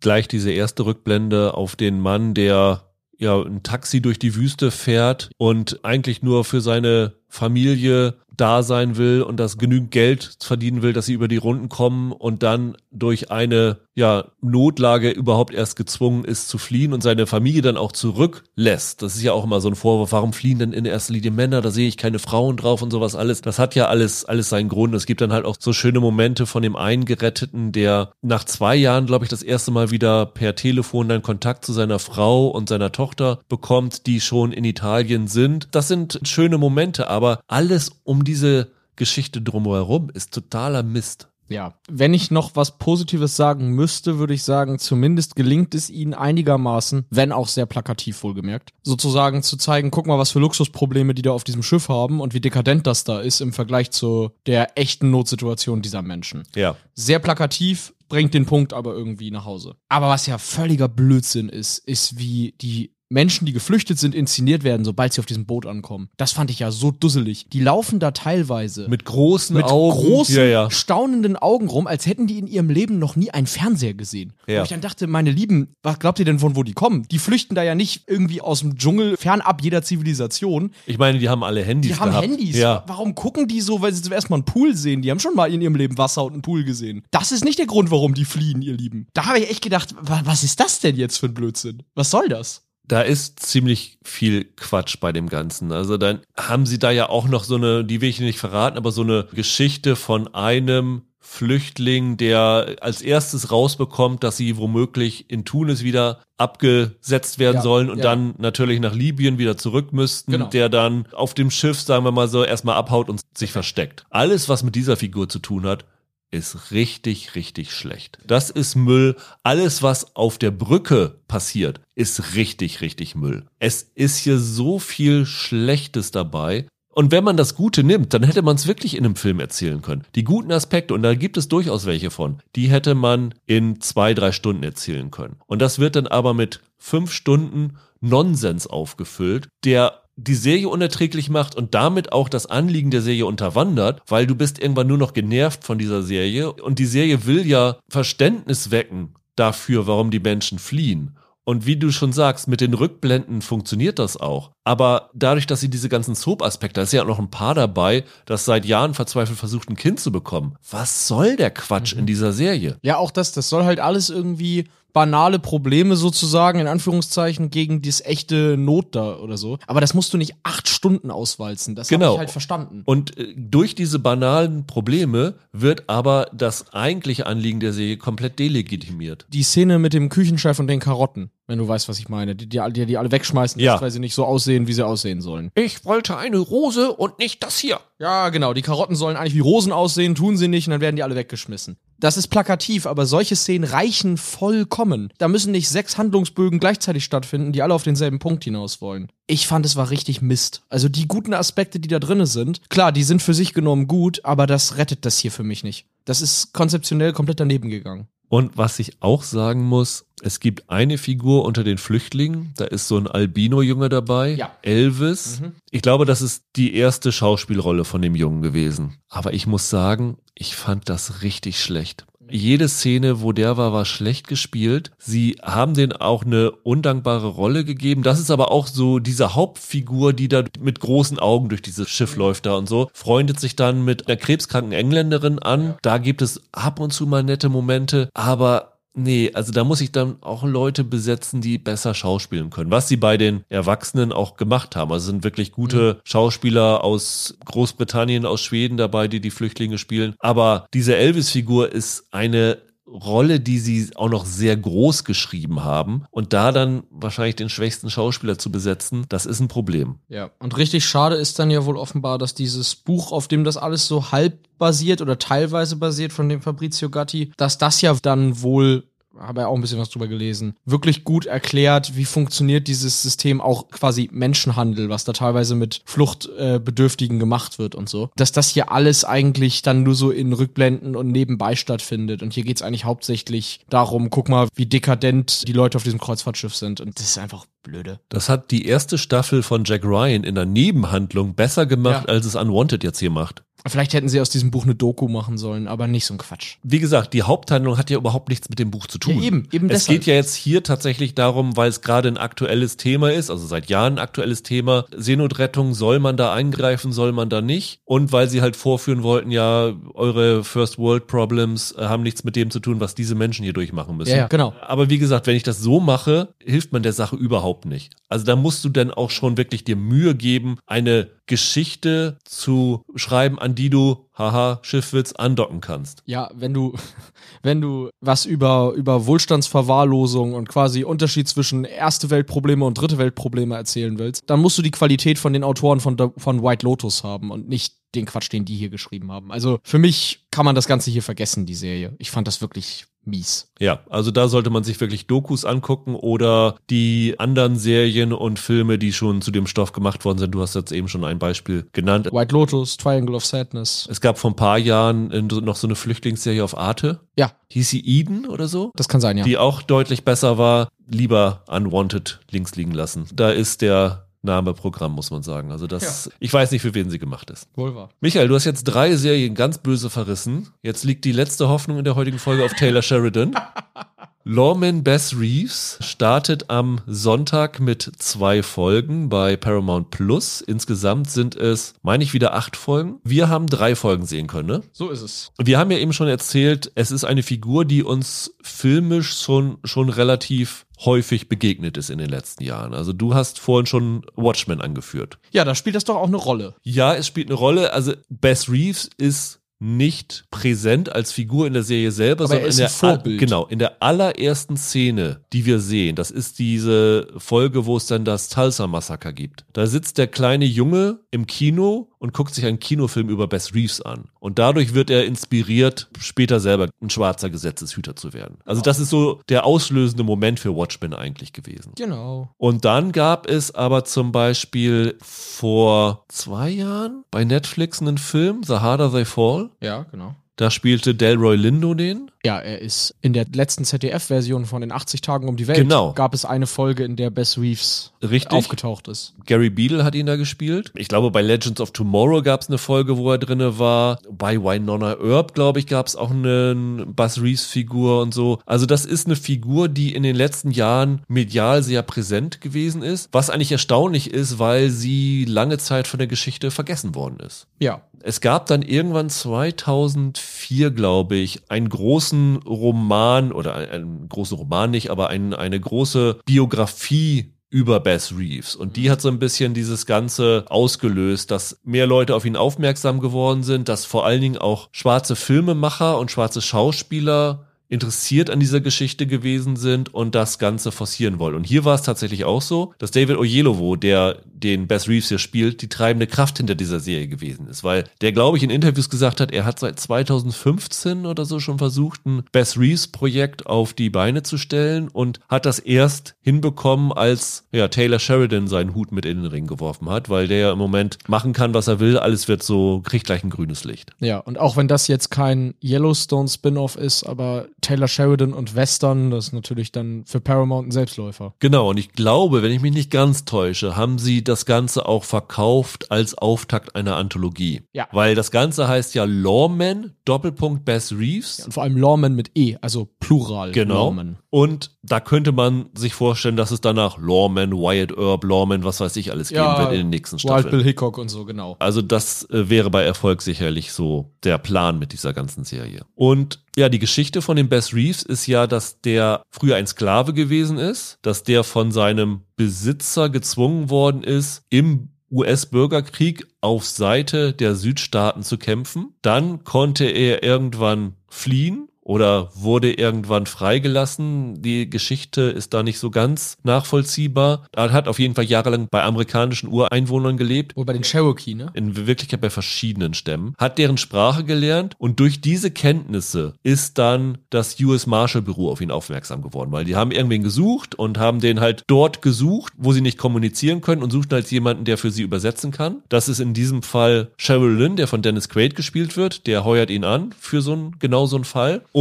Gleich diese erste Rückblende auf den Mann, der ja ein Taxi durch die Wüste fährt und eigentlich nur für seine Familie da sein will und das genügend Geld verdienen will, dass sie über die Runden kommen und dann durch eine ja, Notlage überhaupt erst gezwungen ist zu fliehen und seine Familie dann auch zurücklässt. Das ist ja auch immer so ein Vorwurf, warum fliehen denn in erster Linie Männer, da sehe ich keine Frauen drauf und sowas alles. Das hat ja alles, alles seinen Grund. Es gibt dann halt auch so schöne Momente von dem einen Geretteten, der nach zwei Jahren, glaube ich, das erste Mal wieder per Telefon dann Kontakt zu seiner Frau und seiner Tochter bekommt, die schon in Italien sind. Das sind schöne Momente, aber alles um diese Geschichte drumherum ist totaler Mist ja, wenn ich noch was Positives sagen müsste, würde ich sagen, zumindest gelingt es ihnen einigermaßen, wenn auch sehr plakativ wohlgemerkt, sozusagen zu zeigen, guck mal, was für Luxusprobleme die da auf diesem Schiff haben und wie dekadent das da ist im Vergleich zu der echten Notsituation dieser Menschen. Ja. Sehr plakativ, bringt den Punkt aber irgendwie nach Hause. Aber was ja völliger Blödsinn ist, ist wie die Menschen, die geflüchtet sind, inszeniert werden, sobald sie auf diesem Boot ankommen. Das fand ich ja so dusselig. Die laufen da teilweise mit großen mit Augen, großen, ja, ja. staunenden Augen rum, als hätten die in ihrem Leben noch nie einen Fernseher gesehen. Ja. Wo ich dann dachte, meine Lieben, was glaubt ihr denn von wo die kommen? Die flüchten da ja nicht irgendwie aus dem Dschungel, fernab jeder Zivilisation. Ich meine, die haben alle Handys. Die haben gehabt. Handys. Ja. Warum gucken die so, weil sie zuerst mal einen Pool sehen? Die haben schon mal in ihrem Leben Wasser und einen Pool gesehen. Das ist nicht der Grund, warum die fliehen, ihr Lieben. Da habe ich echt gedacht, was ist das denn jetzt für ein Blödsinn? Was soll das? Da ist ziemlich viel Quatsch bei dem Ganzen. Also dann haben sie da ja auch noch so eine, die will ich nicht verraten, aber so eine Geschichte von einem Flüchtling, der als erstes rausbekommt, dass sie womöglich in Tunis wieder abgesetzt werden ja, sollen und ja. dann natürlich nach Libyen wieder zurück müssten, genau. der dann auf dem Schiff, sagen wir mal so, erstmal abhaut und sich versteckt. Alles, was mit dieser Figur zu tun hat, ist richtig, richtig schlecht. Das ist Müll. Alles, was auf der Brücke passiert, ist richtig, richtig Müll. Es ist hier so viel Schlechtes dabei. Und wenn man das Gute nimmt, dann hätte man es wirklich in einem Film erzählen können. Die guten Aspekte, und da gibt es durchaus welche von, die hätte man in zwei, drei Stunden erzählen können. Und das wird dann aber mit fünf Stunden Nonsens aufgefüllt, der die Serie unerträglich macht und damit auch das Anliegen der Serie unterwandert, weil du bist irgendwann nur noch genervt von dieser Serie und die Serie will ja Verständnis wecken dafür, warum die Menschen fliehen. Und wie du schon sagst, mit den Rückblenden funktioniert das auch. Aber dadurch, dass sie diese ganzen Soap-Aspekte, da ist ja auch noch ein Paar dabei, das seit Jahren verzweifelt versucht, ein Kind zu bekommen. Was soll der Quatsch mhm. in dieser Serie? Ja, auch das, das soll halt alles irgendwie banale Probleme sozusagen, in Anführungszeichen, gegen das echte Not da oder so. Aber das musst du nicht acht Stunden auswalzen. Das genau. habe ich halt verstanden. Und äh, durch diese banalen Probleme wird aber das eigentliche Anliegen der Serie komplett delegitimiert. Die Szene mit dem Küchenchef und den Karotten, wenn du weißt, was ich meine, die die, die, die alle wegschmeißen, ja. weil sie nicht so aussehen, wie sie aussehen sollen. Ich wollte eine Rose und nicht das hier. Ja, genau. Die Karotten sollen eigentlich wie Rosen aussehen, tun sie nicht und dann werden die alle weggeschmissen. Das ist plakativ, aber solche Szenen reichen vollkommen. Da müssen nicht sechs Handlungsbögen gleichzeitig stattfinden, die alle auf denselben Punkt hinaus wollen. Ich fand, es war richtig Mist. Also die guten Aspekte, die da drinnen sind, klar, die sind für sich genommen gut, aber das rettet das hier für mich nicht. Das ist konzeptionell komplett daneben gegangen. Und was ich auch sagen muss, es gibt eine Figur unter den Flüchtlingen, da ist so ein Albino-Junge dabei, ja. Elvis. Mhm. Ich glaube, das ist die erste Schauspielrolle von dem Jungen gewesen. Aber ich muss sagen, ich fand das richtig schlecht jede Szene, wo der war, war schlecht gespielt. Sie haben den auch eine undankbare Rolle gegeben. Das ist aber auch so diese Hauptfigur, die da mit großen Augen durch dieses Schiff läuft da und so, freundet sich dann mit einer krebskranken Engländerin an. Da gibt es ab und zu mal nette Momente, aber Nee, also da muss ich dann auch Leute besetzen, die besser schauspielen können. Was sie bei den Erwachsenen auch gemacht haben. Also sind wirklich gute mhm. Schauspieler aus Großbritannien, aus Schweden dabei, die die Flüchtlinge spielen. Aber diese Elvis-Figur ist eine Rolle, die sie auch noch sehr groß geschrieben haben und da dann wahrscheinlich den schwächsten Schauspieler zu besetzen, das ist ein Problem. Ja, und richtig schade ist dann ja wohl offenbar, dass dieses Buch, auf dem das alles so halb basiert oder teilweise basiert von dem Fabrizio Gatti, dass das ja dann wohl habe ja auch ein bisschen was drüber gelesen, wirklich gut erklärt, wie funktioniert dieses System auch quasi Menschenhandel, was da teilweise mit Fluchtbedürftigen äh, gemacht wird und so. Dass das hier alles eigentlich dann nur so in Rückblenden und nebenbei stattfindet. Und hier geht's eigentlich hauptsächlich darum, guck mal, wie dekadent die Leute auf diesem Kreuzfahrtschiff sind. Und das ist einfach blöde. Das hat die erste Staffel von Jack Ryan in der Nebenhandlung besser gemacht, ja. als es Unwanted jetzt hier macht. Vielleicht hätten sie aus diesem Buch eine Doku machen sollen, aber nicht so ein Quatsch. Wie gesagt, die Haupthandlung hat ja überhaupt nichts mit dem Buch zu tun. Ja, eben, eben es deshalb. geht ja jetzt hier tatsächlich darum, weil es gerade ein aktuelles Thema ist, also seit Jahren ein aktuelles Thema. Seenotrettung, soll man da eingreifen, soll man da nicht? Und weil sie halt vorführen wollten, ja, eure First World Problems äh, haben nichts mit dem zu tun, was diese Menschen hier durchmachen müssen. Ja, ja, genau. Aber wie gesagt, wenn ich das so mache, hilft man der Sache überhaupt nicht. Also da musst du dann auch schon wirklich dir Mühe geben, eine Geschichte zu schreiben, an die du, haha, Schiffwitz, andocken kannst. Ja, wenn du, wenn du was über, über Wohlstandsverwahrlosung und quasi Unterschied zwischen erste Weltprobleme und dritte Weltprobleme erzählen willst, dann musst du die Qualität von den Autoren von, von White Lotus haben und nicht den Quatsch, den die hier geschrieben haben. Also für mich kann man das Ganze hier vergessen, die Serie. Ich fand das wirklich mies. Ja, also da sollte man sich wirklich Dokus angucken oder die anderen Serien und Filme, die schon zu dem Stoff gemacht worden sind. Du hast jetzt eben schon ein Beispiel genannt. White Lotus, Triangle of Sadness. Es gab vor ein paar Jahren noch so eine Flüchtlingsserie auf Arte. Ja. Hieß sie Eden oder so? Das kann sein, ja. Die auch deutlich besser war. Lieber Unwanted links liegen lassen. Da ist der Name Programm, muss man sagen. Also das, ja. ich weiß nicht, für wen sie gemacht ist. Wohl wahr. Michael, du hast jetzt drei Serien ganz böse verrissen. Jetzt liegt die letzte Hoffnung in der heutigen Folge auf Taylor Sheridan. Lawman Bess Reeves startet am Sonntag mit zwei Folgen bei Paramount Plus. Insgesamt sind es, meine ich, wieder acht Folgen. Wir haben drei Folgen sehen können, ne? So ist es. Wir haben ja eben schon erzählt, es ist eine Figur, die uns filmisch schon, schon relativ häufig begegnet ist in den letzten Jahren. Also du hast vorhin schon Watchmen angeführt. Ja, da spielt das doch auch eine Rolle. Ja, es spielt eine Rolle. Also Bess Reeves ist nicht präsent als Figur in der Serie selber, Aber sondern in der, Vorbild. genau, in der allerersten Szene, die wir sehen. Das ist diese Folge, wo es dann das Tulsa-Massaker gibt. Da sitzt der kleine Junge im Kino und guckt sich einen Kinofilm über Bess Reeves an. Und dadurch wird er inspiriert, später selber ein schwarzer Gesetzeshüter zu werden. Also das ist so der auslösende Moment für Watchmen eigentlich gewesen. Genau. Und dann gab es aber zum Beispiel vor zwei Jahren bei Netflix einen Film, The Harder They Fall. Ja, genau. Da spielte Delroy Lindo den. Ja, er ist in der letzten ZDF-Version von den 80 Tagen um die Welt. Genau. Gab es eine Folge, in der Bess Reeves Richtig. aufgetaucht ist. Gary Beadle hat ihn da gespielt. Ich glaube, bei Legends of Tomorrow gab es eine Folge, wo er drinne war. Bei Winona Earp, glaube ich, gab es auch eine Buzz Reeves-Figur und so. Also das ist eine Figur, die in den letzten Jahren medial sehr präsent gewesen ist. Was eigentlich erstaunlich ist, weil sie lange Zeit von der Geschichte vergessen worden ist. Ja. Es gab dann irgendwann 2004, glaube ich, einen großen Roman oder einen großen Roman nicht, aber ein, eine große Biografie über Bess Reeves. Und die hat so ein bisschen dieses Ganze ausgelöst, dass mehr Leute auf ihn aufmerksam geworden sind, dass vor allen Dingen auch schwarze Filmemacher und schwarze Schauspieler interessiert an dieser Geschichte gewesen sind und das Ganze forcieren wollen. Und hier war es tatsächlich auch so, dass David Oyelowo, der den Bess Reeves hier spielt, die treibende Kraft hinter dieser Serie gewesen ist, weil der, glaube ich, in Interviews gesagt hat, er hat seit 2015 oder so schon versucht, ein Bess Reeves Projekt auf die Beine zu stellen und hat das erst hinbekommen, als ja, Taylor Sheridan seinen Hut mit in den Ring geworfen hat, weil der ja im Moment machen kann, was er will, alles wird so, kriegt gleich ein grünes Licht. Ja, und auch wenn das jetzt kein Yellowstone Spin-off ist, aber Taylor Sheridan und Western, das ist natürlich dann für Paramount ein Selbstläufer. Genau, und ich glaube, wenn ich mich nicht ganz täusche, haben sie das Ganze auch verkauft als Auftakt einer Anthologie. Ja. Weil das Ganze heißt ja Lawman, Doppelpunkt Bess Reeves. Ja, und vor allem Lawman mit E, also Plural. Genau. Lawman. Und da könnte man sich vorstellen, dass es danach Lawman, Wyatt Earp, Lawman, was weiß ich alles geben Ja, wird in den nächsten Wild Staffeln. Bill Hickok und so, genau. Also das äh, wäre bei Erfolg sicherlich so der Plan mit dieser ganzen Serie. Und ja, die Geschichte von dem Bess Reeves ist ja, dass der früher ein Sklave gewesen ist, dass der von seinem Besitzer gezwungen worden ist, im US-Bürgerkrieg auf Seite der Südstaaten zu kämpfen. Dann konnte er irgendwann fliehen oder wurde irgendwann freigelassen. Die Geschichte ist da nicht so ganz nachvollziehbar. Er hat auf jeden Fall jahrelang bei amerikanischen Ureinwohnern gelebt. Oder bei den Cherokee, ne? In Wirklichkeit bei verschiedenen Stämmen, hat deren Sprache gelernt und durch diese Kenntnisse ist dann das US Marshal Büro auf ihn aufmerksam geworden, weil die haben irgendwen gesucht und haben den halt dort gesucht, wo sie nicht kommunizieren können und suchten halt jemanden, der für sie übersetzen kann. Das ist in diesem Fall Cheryl Lynn, der von Dennis Quaid gespielt wird, der heuert ihn an für so einen, genau so einen Fall. Und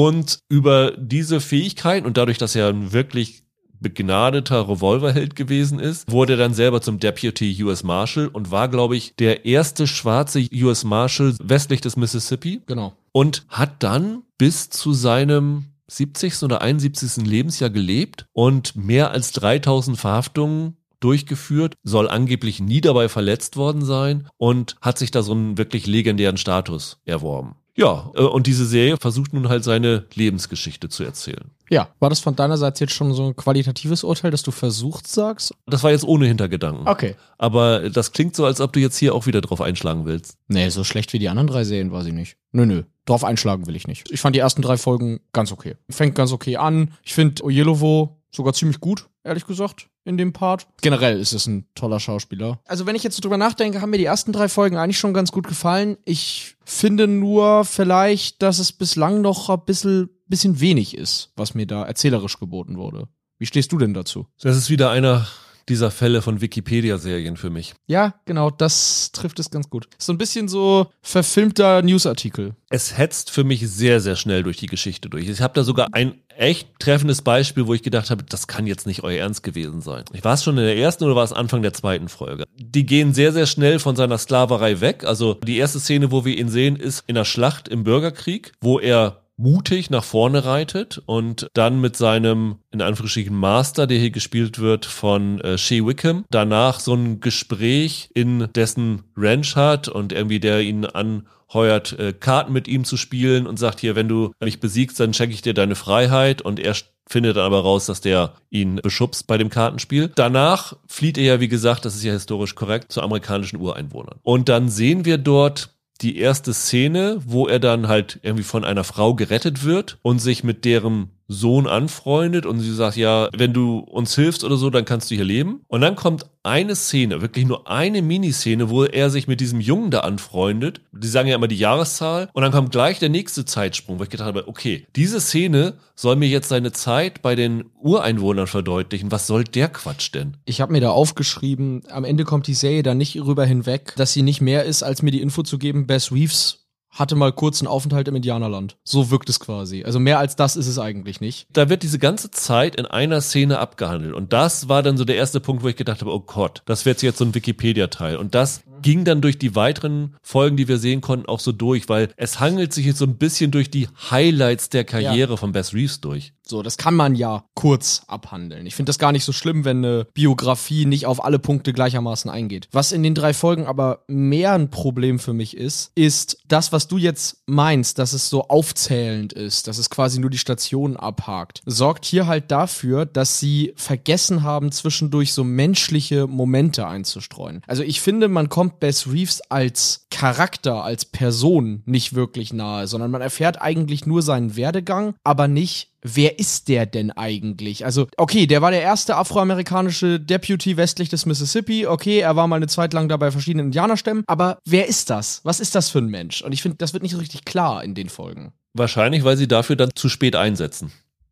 über diese Fähigkeit und dadurch, dass er ein wirklich begnadeter Revolverheld gewesen ist, wurde dann selber zum Deputy US Marshal und war, glaube ich, der erste schwarze US Marshal westlich des Mississippi. Genau. Und hat dann bis zu seinem 70. oder 71. Lebensjahr gelebt und mehr als 3000 Verhaftungen durchgeführt, soll angeblich nie dabei verletzt worden sein und hat sich da so einen wirklich legendären Status erworben. Ja, äh, und diese Serie versucht nun halt seine Lebensgeschichte zu erzählen. Ja, war das von deiner Seite jetzt schon so ein qualitatives Urteil, dass du versucht sagst? Das war jetzt ohne Hintergedanken. Okay. Aber das klingt so, als ob du jetzt hier auch wieder drauf einschlagen willst. Nee, so schlecht wie die anderen drei Serien war sie nicht. Nö, nö. Drauf einschlagen will ich nicht. Ich fand die ersten drei Folgen ganz okay. Fängt ganz okay an. Ich finde Ojelowo sogar ziemlich gut, ehrlich gesagt in dem Part. Generell ist es ein toller Schauspieler. Also wenn ich jetzt so drüber nachdenke, haben mir die ersten drei Folgen eigentlich schon ganz gut gefallen. Ich finde nur vielleicht, dass es bislang noch ein bisschen, bisschen wenig ist, was mir da erzählerisch geboten wurde. Wie stehst du denn dazu? Das ist wieder einer dieser Fälle von Wikipedia-Serien für mich. Ja, genau, das trifft es ganz gut. So ein bisschen so verfilmter Newsartikel. Es hetzt für mich sehr, sehr schnell durch die Geschichte durch. Ich habe da sogar ein echt treffendes Beispiel, wo ich gedacht habe, das kann jetzt nicht euer Ernst gewesen sein. Ich war es schon in der ersten oder war es Anfang der zweiten Folge? Die gehen sehr, sehr schnell von seiner Sklaverei weg. Also die erste Szene, wo wir ihn sehen, ist in der Schlacht im Bürgerkrieg, wo er mutig nach vorne reitet und dann mit seinem, in Anführungsstrichen, Master, der hier gespielt wird von äh, Shea Wickham, danach so ein Gespräch in dessen Ranch hat und irgendwie der ihn anheuert, äh, Karten mit ihm zu spielen und sagt hier, wenn du mich besiegst, dann schenke ich dir deine Freiheit und er findet dann aber raus, dass der ihn beschubst bei dem Kartenspiel. Danach flieht er ja, wie gesagt, das ist ja historisch korrekt, zu amerikanischen Ureinwohnern. Und dann sehen wir dort die erste Szene, wo er dann halt irgendwie von einer Frau gerettet wird und sich mit deren Sohn anfreundet und sie sagt, ja, wenn du uns hilfst oder so, dann kannst du hier leben. Und dann kommt eine Szene, wirklich nur eine Miniszene, wo er sich mit diesem Jungen da anfreundet. Die sagen ja immer die Jahreszahl. Und dann kommt gleich der nächste Zeitsprung, wo ich gedacht habe, okay, diese Szene soll mir jetzt seine Zeit bei den Ureinwohnern verdeutlichen. Was soll der Quatsch denn? Ich habe mir da aufgeschrieben, am Ende kommt die Serie dann nicht rüber hinweg, dass sie nicht mehr ist, als mir die Info zu geben, Bess Reeves hatte mal kurz einen Aufenthalt im Indianerland. So wirkt es quasi. Also mehr als das ist es eigentlich nicht. Da wird diese ganze Zeit in einer Szene abgehandelt. Und das war dann so der erste Punkt, wo ich gedacht habe, oh Gott, das wird jetzt so ein Wikipedia-Teil. Und das ging dann durch die weiteren Folgen, die wir sehen konnten, auch so durch, weil es hangelt sich jetzt so ein bisschen durch die Highlights der Karriere ja. von Bess Reeves durch. So, das kann man ja kurz abhandeln. Ich finde das gar nicht so schlimm, wenn eine Biografie nicht auf alle Punkte gleichermaßen eingeht. Was in den drei Folgen aber mehr ein Problem für mich ist, ist das, was du jetzt meinst, dass es so aufzählend ist, dass es quasi nur die Stationen abhakt, sorgt hier halt dafür, dass sie vergessen haben, zwischendurch so menschliche Momente einzustreuen. Also ich finde, man kommt Bess Reeves als Charakter, als Person nicht wirklich nahe, sondern man erfährt eigentlich nur seinen Werdegang, aber nicht, wer ist der denn eigentlich? Also, okay, der war der erste afroamerikanische Deputy westlich des Mississippi. Okay, er war mal eine Zeit lang da bei verschiedenen Indianerstämmen. Aber wer ist das? Was ist das für ein Mensch? Und ich finde, das wird nicht so richtig klar in den Folgen. Wahrscheinlich, weil sie dafür dann zu spät einsetzen.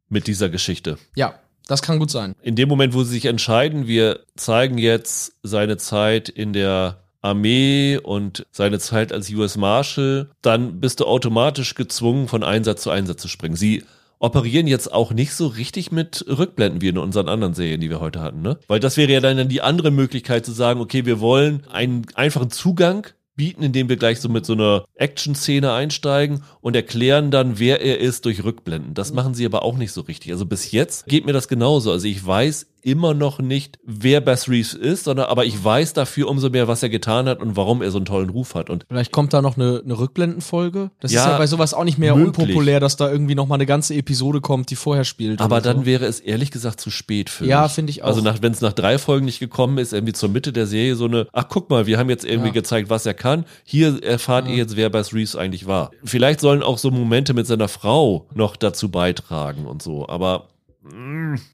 Mit dieser Geschichte. Ja, das kann gut sein. In dem Moment, wo sie sich entscheiden, wir zeigen jetzt seine Zeit in der Armee und seine Zeit als US Marshal, dann bist du automatisch gezwungen, von Einsatz zu Einsatz zu springen. Sie operieren jetzt auch nicht so richtig mit Rückblenden wie in unseren anderen Serien, die wir heute hatten, ne? Weil das wäre ja dann die andere Möglichkeit zu sagen, okay, wir wollen einen einfachen Zugang bieten, indem wir gleich so mit so einer Action-Szene einsteigen und erklären dann, wer er ist durch Rückblenden. Das machen sie aber auch nicht so richtig. Also bis jetzt geht mir das genauso. Also ich weiß immer noch nicht, wer Bess Reeves ist, sondern aber ich weiß dafür umso mehr, was er getan hat und warum er so einen tollen Ruf hat. Und Vielleicht kommt da noch eine, eine Rückblendenfolge. Das ja, ist ja bei sowas auch nicht mehr möglich. unpopulär, dass da irgendwie noch mal eine ganze Episode kommt, die vorher spielt. Aber dann so. wäre es ehrlich gesagt zu spät für Ja, finde ich also auch. Also wenn es nach drei Folgen nicht gekommen ist, irgendwie zur Mitte der Serie so eine, ach guck mal, wir haben jetzt irgendwie ja. gezeigt, was er kann. Hier erfahrt ja. ihr jetzt, wer Bess Reeves eigentlich war. Vielleicht sollen auch so Momente mit seiner Frau noch dazu beitragen und so, aber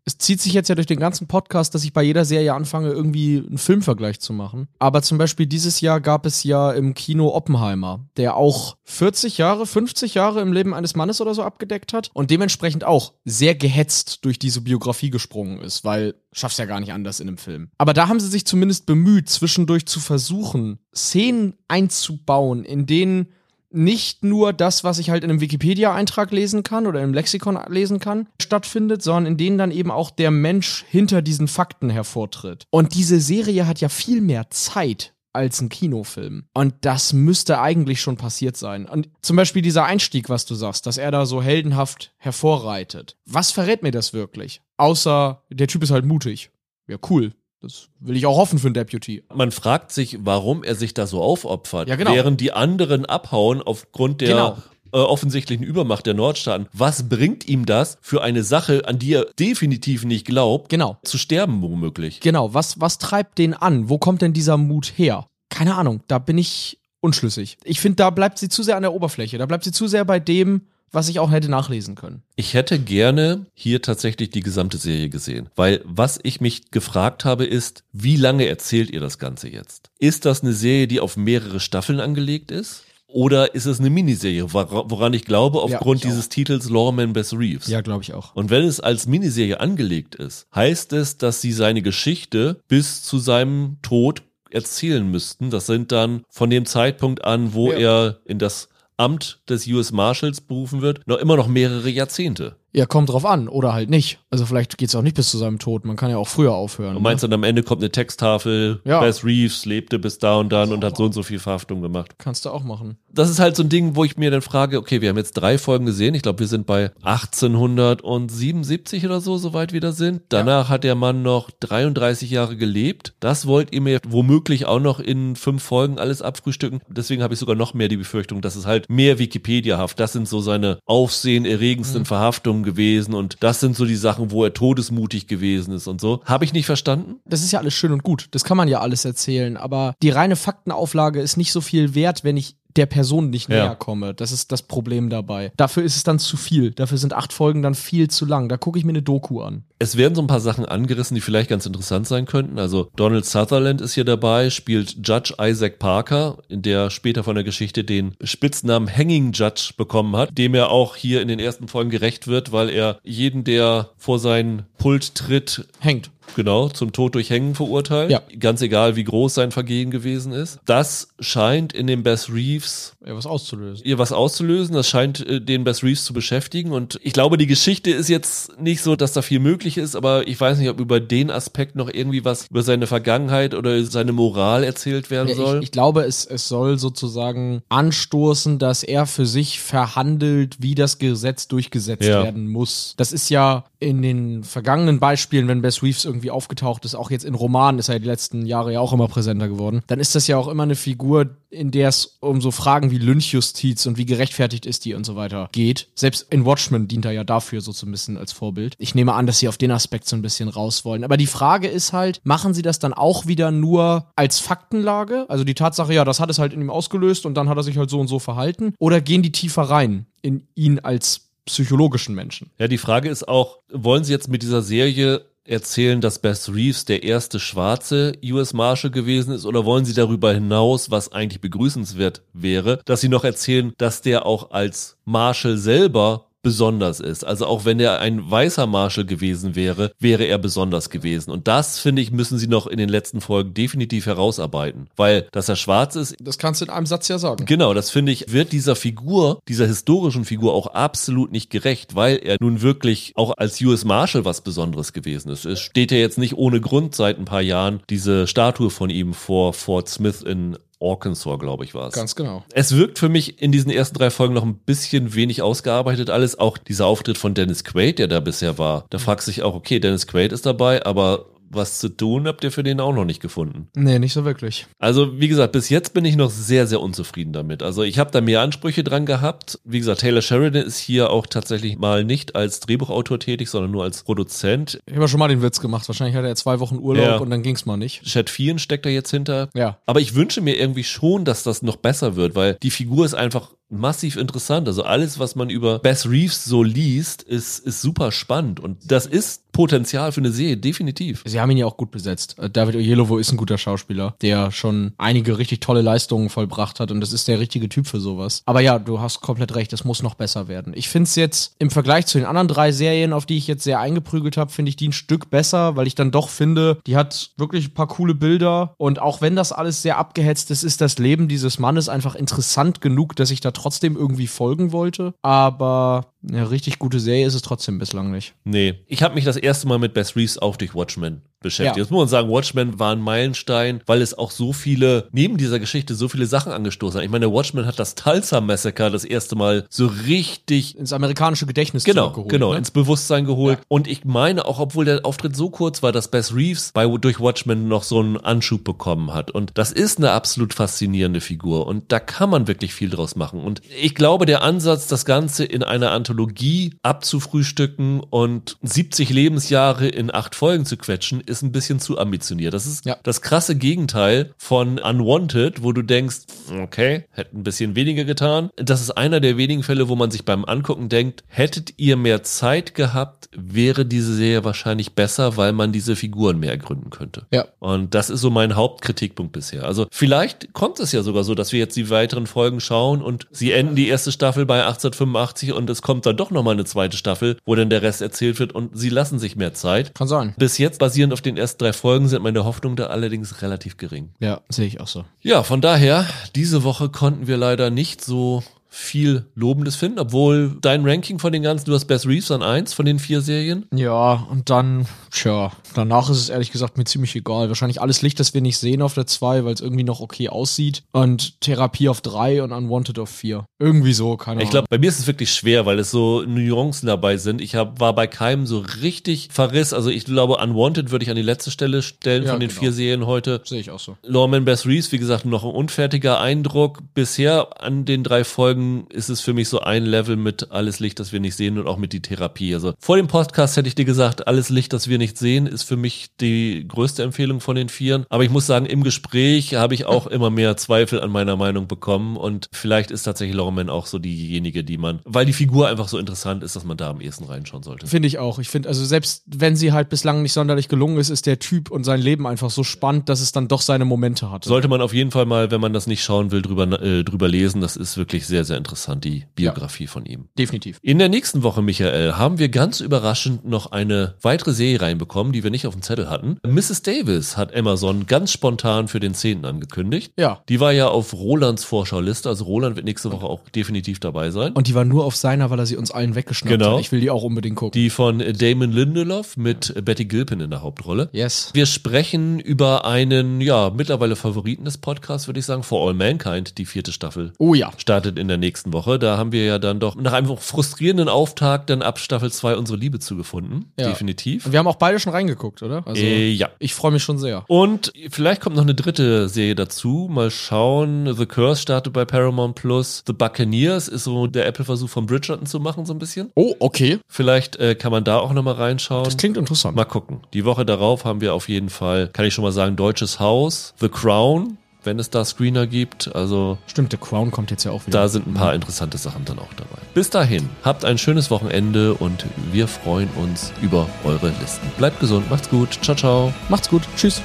es zieht sich jetzt ja durch den ganzen Podcast, dass ich bei jeder Serie anfange, irgendwie einen Filmvergleich zu machen. Aber zum Beispiel dieses Jahr gab es ja im Kino Oppenheimer, der auch 40 Jahre, 50 Jahre im Leben eines Mannes oder so abgedeckt hat und dementsprechend auch sehr gehetzt durch diese Biografie gesprungen ist, weil schaff's ja gar nicht anders in einem Film. Aber da haben sie sich zumindest bemüht, zwischendurch zu versuchen, Szenen einzubauen, in denen nicht nur das, was ich halt in einem Wikipedia-Eintrag lesen kann oder im Lexikon lesen kann, stattfindet, sondern in denen dann eben auch der Mensch hinter diesen Fakten hervortritt. Und diese Serie hat ja viel mehr Zeit als ein Kinofilm. Und das müsste eigentlich schon passiert sein. Und zum Beispiel dieser Einstieg, was du sagst, dass er da so heldenhaft hervorreitet. Was verrät mir das wirklich? Außer, der Typ ist halt mutig. Ja, cool. Das will ich auch hoffen für einen Deputy. Man fragt sich, warum er sich da so aufopfert, Ja, genau. während die anderen abhauen aufgrund der Genau. äh, offensichtlichen Übermacht der Nordstaaten. Was bringt ihm das für eine Sache, an die er definitiv nicht glaubt, Genau. zu sterben womöglich? Genau, was, was treibt den an? Wo kommt denn dieser Mut her? Keine Ahnung, da bin ich unschlüssig. Ich finde, da bleibt sie zu sehr an der Oberfläche. Da bleibt sie zu sehr bei dem, was ich auch hätte nachlesen können. Ich hätte gerne hier tatsächlich die gesamte Serie gesehen, weil was ich mich gefragt habe ist, wie lange erzählt ihr das Ganze jetzt? Ist das eine Serie, die auf mehrere Staffeln angelegt ist? Oder ist es eine Miniserie, wora- woran ich glaube, aufgrund ich auch. dieses Titels Lawman Bess Reeves? glaube ich auch. Und wenn es als Miniserie angelegt ist, heißt es, dass sie seine Geschichte bis zu seinem Tod erzählen müssten. Das sind dann von dem Zeitpunkt an, wo Ja. er in das Amt des US Marshals berufen wird, noch immer noch mehrere Jahrzehnte. Ja, kommt drauf an. Oder halt nicht. Also vielleicht geht's auch nicht bis zu seinem Tod. Man kann ja auch früher aufhören. Du meinst dann am Ende kommt eine Texttafel, Ja. Bess Reeves lebte bis da und dann und hat so und so viel Verhaftung gemacht. ne? Kannst du auch machen. Das ist halt so ein Ding, wo ich mir dann frage, okay, wir haben jetzt drei Folgen gesehen. Ich glaube, wir sind bei 1877 oder so, soweit wir da sind. Danach hat der Mann noch 33 Jahre gelebt. Das wollt ihr mir womöglich auch noch in fünf Folgen alles abfrühstücken. Deswegen habe ich sogar noch mehr die Befürchtung, dass es halt mehr Wikipedia-haft. Das sind so seine aufsehenerregendsten Verhaftungen gewesen und das sind so die Sachen, wo er todesmutig gewesen ist und so. Habe ich nicht verstanden? Das ist ja alles schön und gut. Das kann man ja alles erzählen. Aber die reine Faktenauflage ist nicht so viel wert, wenn ich der Person nicht Ja. näher komme. Das ist das Problem dabei. Dafür ist es dann zu viel. Dafür sind acht Folgen dann viel zu lang. Da gucke ich mir eine Doku an. Es werden so ein paar Sachen angerissen, die vielleicht ganz interessant sein könnten. Also Donald Sutherland ist hier dabei, spielt Judge Isaac Parker, in der später von der Geschichte den Spitznamen Hanging Judge bekommen hat, dem er auch hier in den ersten Folgen gerecht wird, weil er jeden, der vor sein Pult tritt, Hängt. Genau, zum Tod durch Hängen verurteilt. Ja. Ganz egal, wie groß sein Vergehen gewesen ist. Das scheint in dem Bess Reeves Ja, was auszulösen. ihr was auszulösen. Das scheint äh, den Bess Reeves zu beschäftigen. Und ich glaube, die Geschichte ist jetzt nicht so, dass da viel möglich ist, aber ich weiß nicht, ob über den Aspekt noch irgendwie was über seine Vergangenheit oder seine Moral erzählt werden soll. Ich, ich glaube, es, es soll sozusagen anstoßen, dass er für sich verhandelt, wie das Gesetz durchgesetzt Ja. werden muss. Das ist ja in den vergangenen Beispielen, wenn Bess Reeves irgendwie aufgetaucht ist, auch jetzt in Romanen ist er die letzten Jahre ja auch immer präsenter geworden, dann ist das ja auch immer eine Figur, in der es um so Fragen wie Lynchjustiz und wie gerechtfertigt ist die und so weiter geht. Selbst in Watchmen dient er ja dafür so ein bisschen als Vorbild. Ich nehme an, dass sie auf den Aspekt so ein bisschen raus wollen. Aber die Frage ist halt, machen sie das dann auch wieder nur als Faktenlage? Also die Tatsache, ja, das hat es halt in ihm ausgelöst und dann hat er sich halt so und so verhalten? Oder gehen die tiefer rein in ihn als psychologischen Menschen? Ja, die Frage ist auch, wollen Sie jetzt mit dieser Serie erzählen, dass Bess Reeves der erste schwarze US Marshal gewesen ist? Oder wollen Sie darüber hinaus, was eigentlich begrüßenswert wäre, dass Sie noch erzählen, dass der auch als Marshal selber besonders ist. Also auch wenn er ein weißer Marshal gewesen wäre, wäre er besonders gewesen. Und das, finde ich, müssen sie noch in den letzten Folgen definitiv herausarbeiten. Weil, dass er schwarz ist, Das kannst du in einem Satz ja sagen. Genau, das finde ich, wird dieser Figur, dieser historischen Figur auch absolut nicht gerecht, weil er nun wirklich auch als US Marshal was Besonderes gewesen ist. Es steht ja jetzt nicht ohne Grund seit ein paar Jahren diese Statue von ihm vor Fort Smith in Arkansas, glaube ich, war es. Ganz genau. Es wirkt für mich in diesen ersten drei Folgen noch ein bisschen wenig ausgearbeitet alles. Auch dieser Auftritt von Dennis Quaid, der da bisher war. Da fragst du dich auch, okay, Dennis Quaid ist dabei, aber was zu tun habt ihr für den auch noch nicht gefunden. Nee, nicht so wirklich. Also, wie gesagt, bis jetzt bin ich noch sehr, sehr unzufrieden damit. Also, ich habe da mehr Ansprüche dran gehabt. Wie gesagt, Taylor Sheridan ist hier auch tatsächlich mal nicht als Drehbuchautor tätig, sondern nur als Produzent. Ich habe ja schon mal den Witz gemacht. Wahrscheinlich hat er zwei Wochen Urlaub Ja. und dann ging's mal nicht. Chad Fian steckt da jetzt hinter. Ja. Aber ich wünsche mir irgendwie schon, dass das noch besser wird, weil die Figur ist einfach massiv interessant. Also alles, was man über Bess Reeves so liest, ist, ist super spannend. Und das ist Potenzial für eine Serie, definitiv. Sie haben ihn ja auch gut besetzt. Äh, David Oyelowo ist ein guter Schauspieler, der schon einige richtig tolle Leistungen vollbracht hat und das ist der richtige Typ für sowas. Aber ja, du hast komplett recht, es muss noch besser werden. Ich finde es jetzt im Vergleich zu den anderen drei Serien, auf die ich jetzt sehr eingeprügelt habe, finde ich die ein Stück besser, weil ich dann doch finde, die hat wirklich ein paar coole Bilder und auch wenn das alles sehr abgehetzt ist, ist das Leben dieses Mannes einfach interessant genug, dass ich da trotzdem irgendwie folgen wollte. Aber eine richtig gute Serie ist es trotzdem bislang nicht. Nee. Ich habe mich das erste Mal mit Bess Reeves auch durch Watchmen beschäftigt. Ja. Jetzt muss man sagen, Watchmen war ein Meilenstein, weil es auch so viele, neben dieser Geschichte, so viele Sachen angestoßen hat. Ich meine, Watchmen hat das Tulsa Massacre das erste Mal so richtig ins amerikanische Gedächtnis genau, geholt. Genau, ne? ins Bewusstsein geholt. Ja. Und ich meine, auch obwohl der Auftritt so kurz war, dass Bess Reeves bei, durch Watchmen noch so einen Anschub bekommen hat. Und das ist eine absolut faszinierende Figur. Und da kann man wirklich viel draus machen. Und ich glaube, der Ansatz, das Ganze in einer Anthologie abzufrühstücken und 70 Lebensjahre in acht Folgen zu quetschen, ist ein bisschen zu ambitioniert. Das ist ja. das krasse Gegenteil von Unwanted, wo du denkst, okay, hätte ein bisschen weniger getan. Das ist einer der wenigen Fälle, wo man sich beim Angucken denkt, hättet ihr mehr Zeit gehabt, wäre diese Serie wahrscheinlich besser, weil man diese Figuren mehr gründen könnte. Ja. Und das ist so mein Hauptkritikpunkt bisher. Also vielleicht kommt es ja sogar so, dass wir jetzt die weiteren Folgen schauen und sie enden die erste Staffel bei 1885 und es kommt dann doch nochmal eine zweite Staffel, wo dann der Rest erzählt wird und sie lassen sich mehr Zeit. Kann sein. Bis jetzt basierend auf den ersten drei Folgen sind meine Hoffnungen da allerdings relativ gering. Ja, sehe ich auch so. Ja, von daher, diese Woche konnten wir leider nicht so viel Lobendes finden, obwohl dein Ranking von den ganzen, du hast Bess Reeves an eins von den vier Serien. Ja, und dann, tja, danach ist es ehrlich gesagt mir ziemlich egal. Wahrscheinlich alles Licht, das wir nicht sehen auf der zwei, weil es irgendwie noch okay aussieht. Und Therapie auf drei und Unwanted auf vier. Irgendwie so, keine Ahnung. Ich glaube, bei mir ist es wirklich schwer, weil es so Nuancen dabei sind. Ich hab, war bei keinem so richtig verriss. Also ich glaube, Unwanted würde ich an die letzte Stelle stellen ja, von den genau. vier Serien heute. Sehe ich auch so. Lawman Bess Reeves, wie gesagt, noch ein unfertiger Eindruck. Bisher an den drei Folgen Folgen ist es für mich so ein Level mit alles Licht, das wir nicht sehen und auch mit die Therapie. Also vor dem Podcast hätte ich dir gesagt, alles Licht, das wir nicht sehen, ist für mich die größte Empfehlung von den Vieren. Aber ich muss sagen, im Gespräch habe ich auch immer mehr Zweifel an meiner Meinung bekommen und vielleicht ist tatsächlich Lawman auch so diejenige, die man, weil die Figur einfach so interessant ist, dass man da am ehesten reinschauen sollte. Finde ich auch. Ich finde, also selbst wenn sie halt bislang nicht sonderlich gelungen ist, ist der Typ und sein Leben einfach so spannend, dass es dann doch seine Momente hat. Sollte man auf jeden Fall mal, wenn man das nicht schauen will, drüber, äh, drüber lesen. Das ist wirklich sehr, sehr sehr interessant, die Biografie ja, von ihm. Definitiv. In der nächsten Woche, Michael, haben wir ganz überraschend noch eine weitere Serie reinbekommen, die wir nicht auf dem Zettel hatten. Mrs. Davis hat Amazon ganz spontan für den 10. angekündigt. Ja. Die war ja auf Rolands Vorschauliste, also Roland wird nächste Woche auch definitiv dabei sein. Und die war nur auf seiner, weil er sie uns allen weggeschnappt genau. hat. Ich will die auch unbedingt gucken. Die von Damon Lindelof mit Betty Gilpin in der Hauptrolle. Yes. Wir sprechen über einen, ja, mittlerweile Favoriten des Podcasts, würde ich sagen, For All Mankind, die vierte Staffel. Oh ja. Startet in der nächsten Woche. Da haben wir ja dann doch nach einem frustrierenden Auftakt dann ab Staffel 2 unsere Liebe zugefunden. Ja. Definitiv. Und wir haben auch beide schon reingeguckt, oder? Also, äh, ja. Ich freue mich schon sehr. Und vielleicht kommt noch eine dritte Serie dazu. Mal schauen. The Curse startet bei Paramount Plus. The Buccaneers ist so der Apple-Versuch von Bridgerton zu machen, so ein bisschen. Oh, okay. Vielleicht äh, kann man da auch nochmal reinschauen. Das klingt interessant. Mal gucken. Die Woche darauf haben wir auf jeden Fall, kann ich schon mal sagen, Deutsches Haus, The Crown wenn es da Screener gibt. Also Stimmt, The Crown kommt jetzt ja auch wieder. Da sind ein paar interessante Sachen dann auch dabei. Bis dahin, habt ein schönes Wochenende und wir freuen uns über eure Listen. Bleibt gesund, macht's gut. Ciao, ciao. Macht's gut. Tschüss.